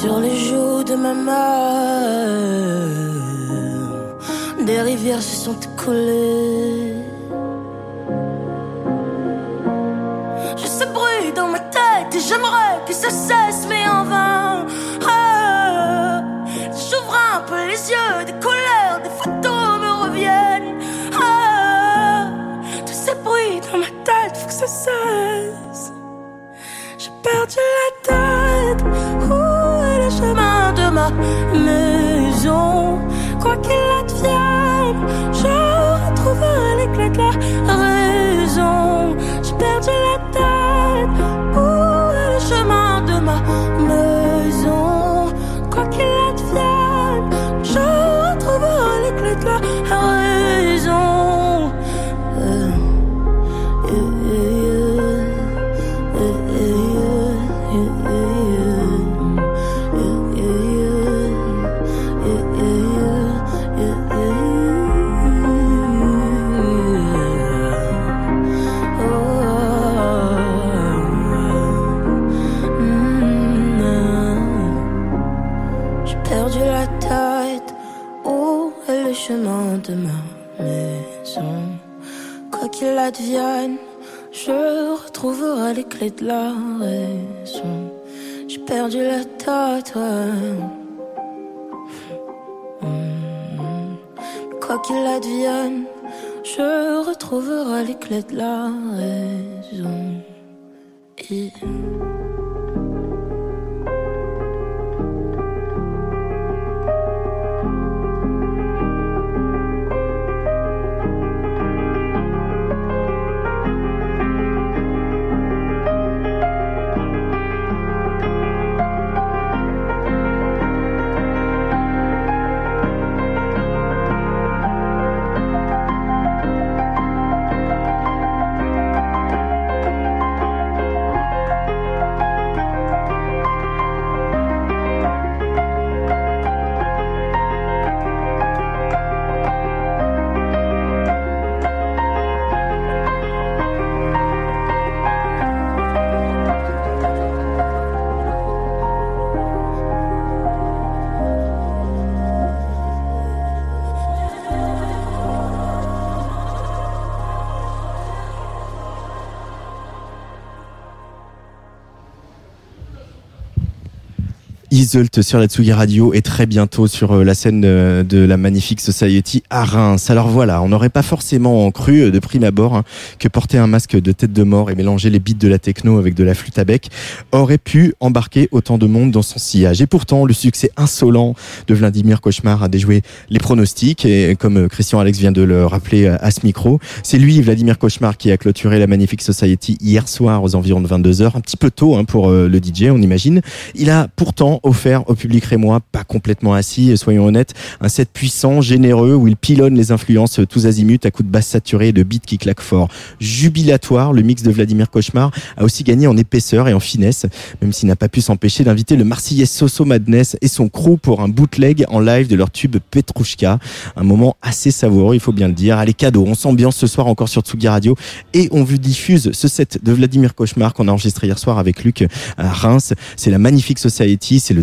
Sur les joues de ma mère, des rivières se sont écoulées. Je sais bruit dans ma tête et j'aimerais que ça cesse, mais en vain. Ah, J'ouvre un peu les yeux, des couleurs, des photos me reviennent. Ah, tous ces bruits dans ma tête, faut que ça cesse. J'ai perdu la ma maison? Quoi qu'il advienne, ma maison? Quoi qu'il advienne, je retrouverai les clés de la raison. J'ai perdu la tête. Hmm. Quoi qu'il advienne, je retrouverai les clés de la raison. Sur la Tsugi Radio et très bientôt sur euh, la scène euh, de la Magnifique Society à Reims. Alors voilà, on n'aurait pas forcément cru euh, de prime abord hein, que porter un masque de tête de mort et mélanger les beats de la techno avec de la flûte à bec aurait pu embarquer autant de monde dans son sillage. Et pourtant, le succès insolent de Vladimir Cauchemar a déjoué les pronostics et comme Christian Alex vient de le rappeler à ce micro, c'est lui, Vladimir Cauchemar, qui a clôturé la Magnifique Society hier soir aux environs de 22h, un petit peu tôt hein, pour le DJ, on imagine. Il a pourtant offert au public rémois, pas complètement assis, soyons honnêtes, un set puissant, généreux, où il pilonne les influences tous azimuts à coups de basse saturée et de beats qui claquent fort. Jubilatoire, le mix de Vladimir Cauchemar a aussi gagné en épaisseur et en finesse, même s'il n'a pas pu s'empêcher d'inviter le Marseillais Soso Madness et son crew pour un bootleg en live de leur tube Petrushka. Un moment assez savoureux, il faut bien le dire. Allez, cadeau, on s'ambiance ce soir encore sur Tsugi Radio et on vous diffuse ce set de Vladimir Cauchemar qu'on a enregistré hier soir avec Luc à Reims. C'est la Magnifique Society, c'est le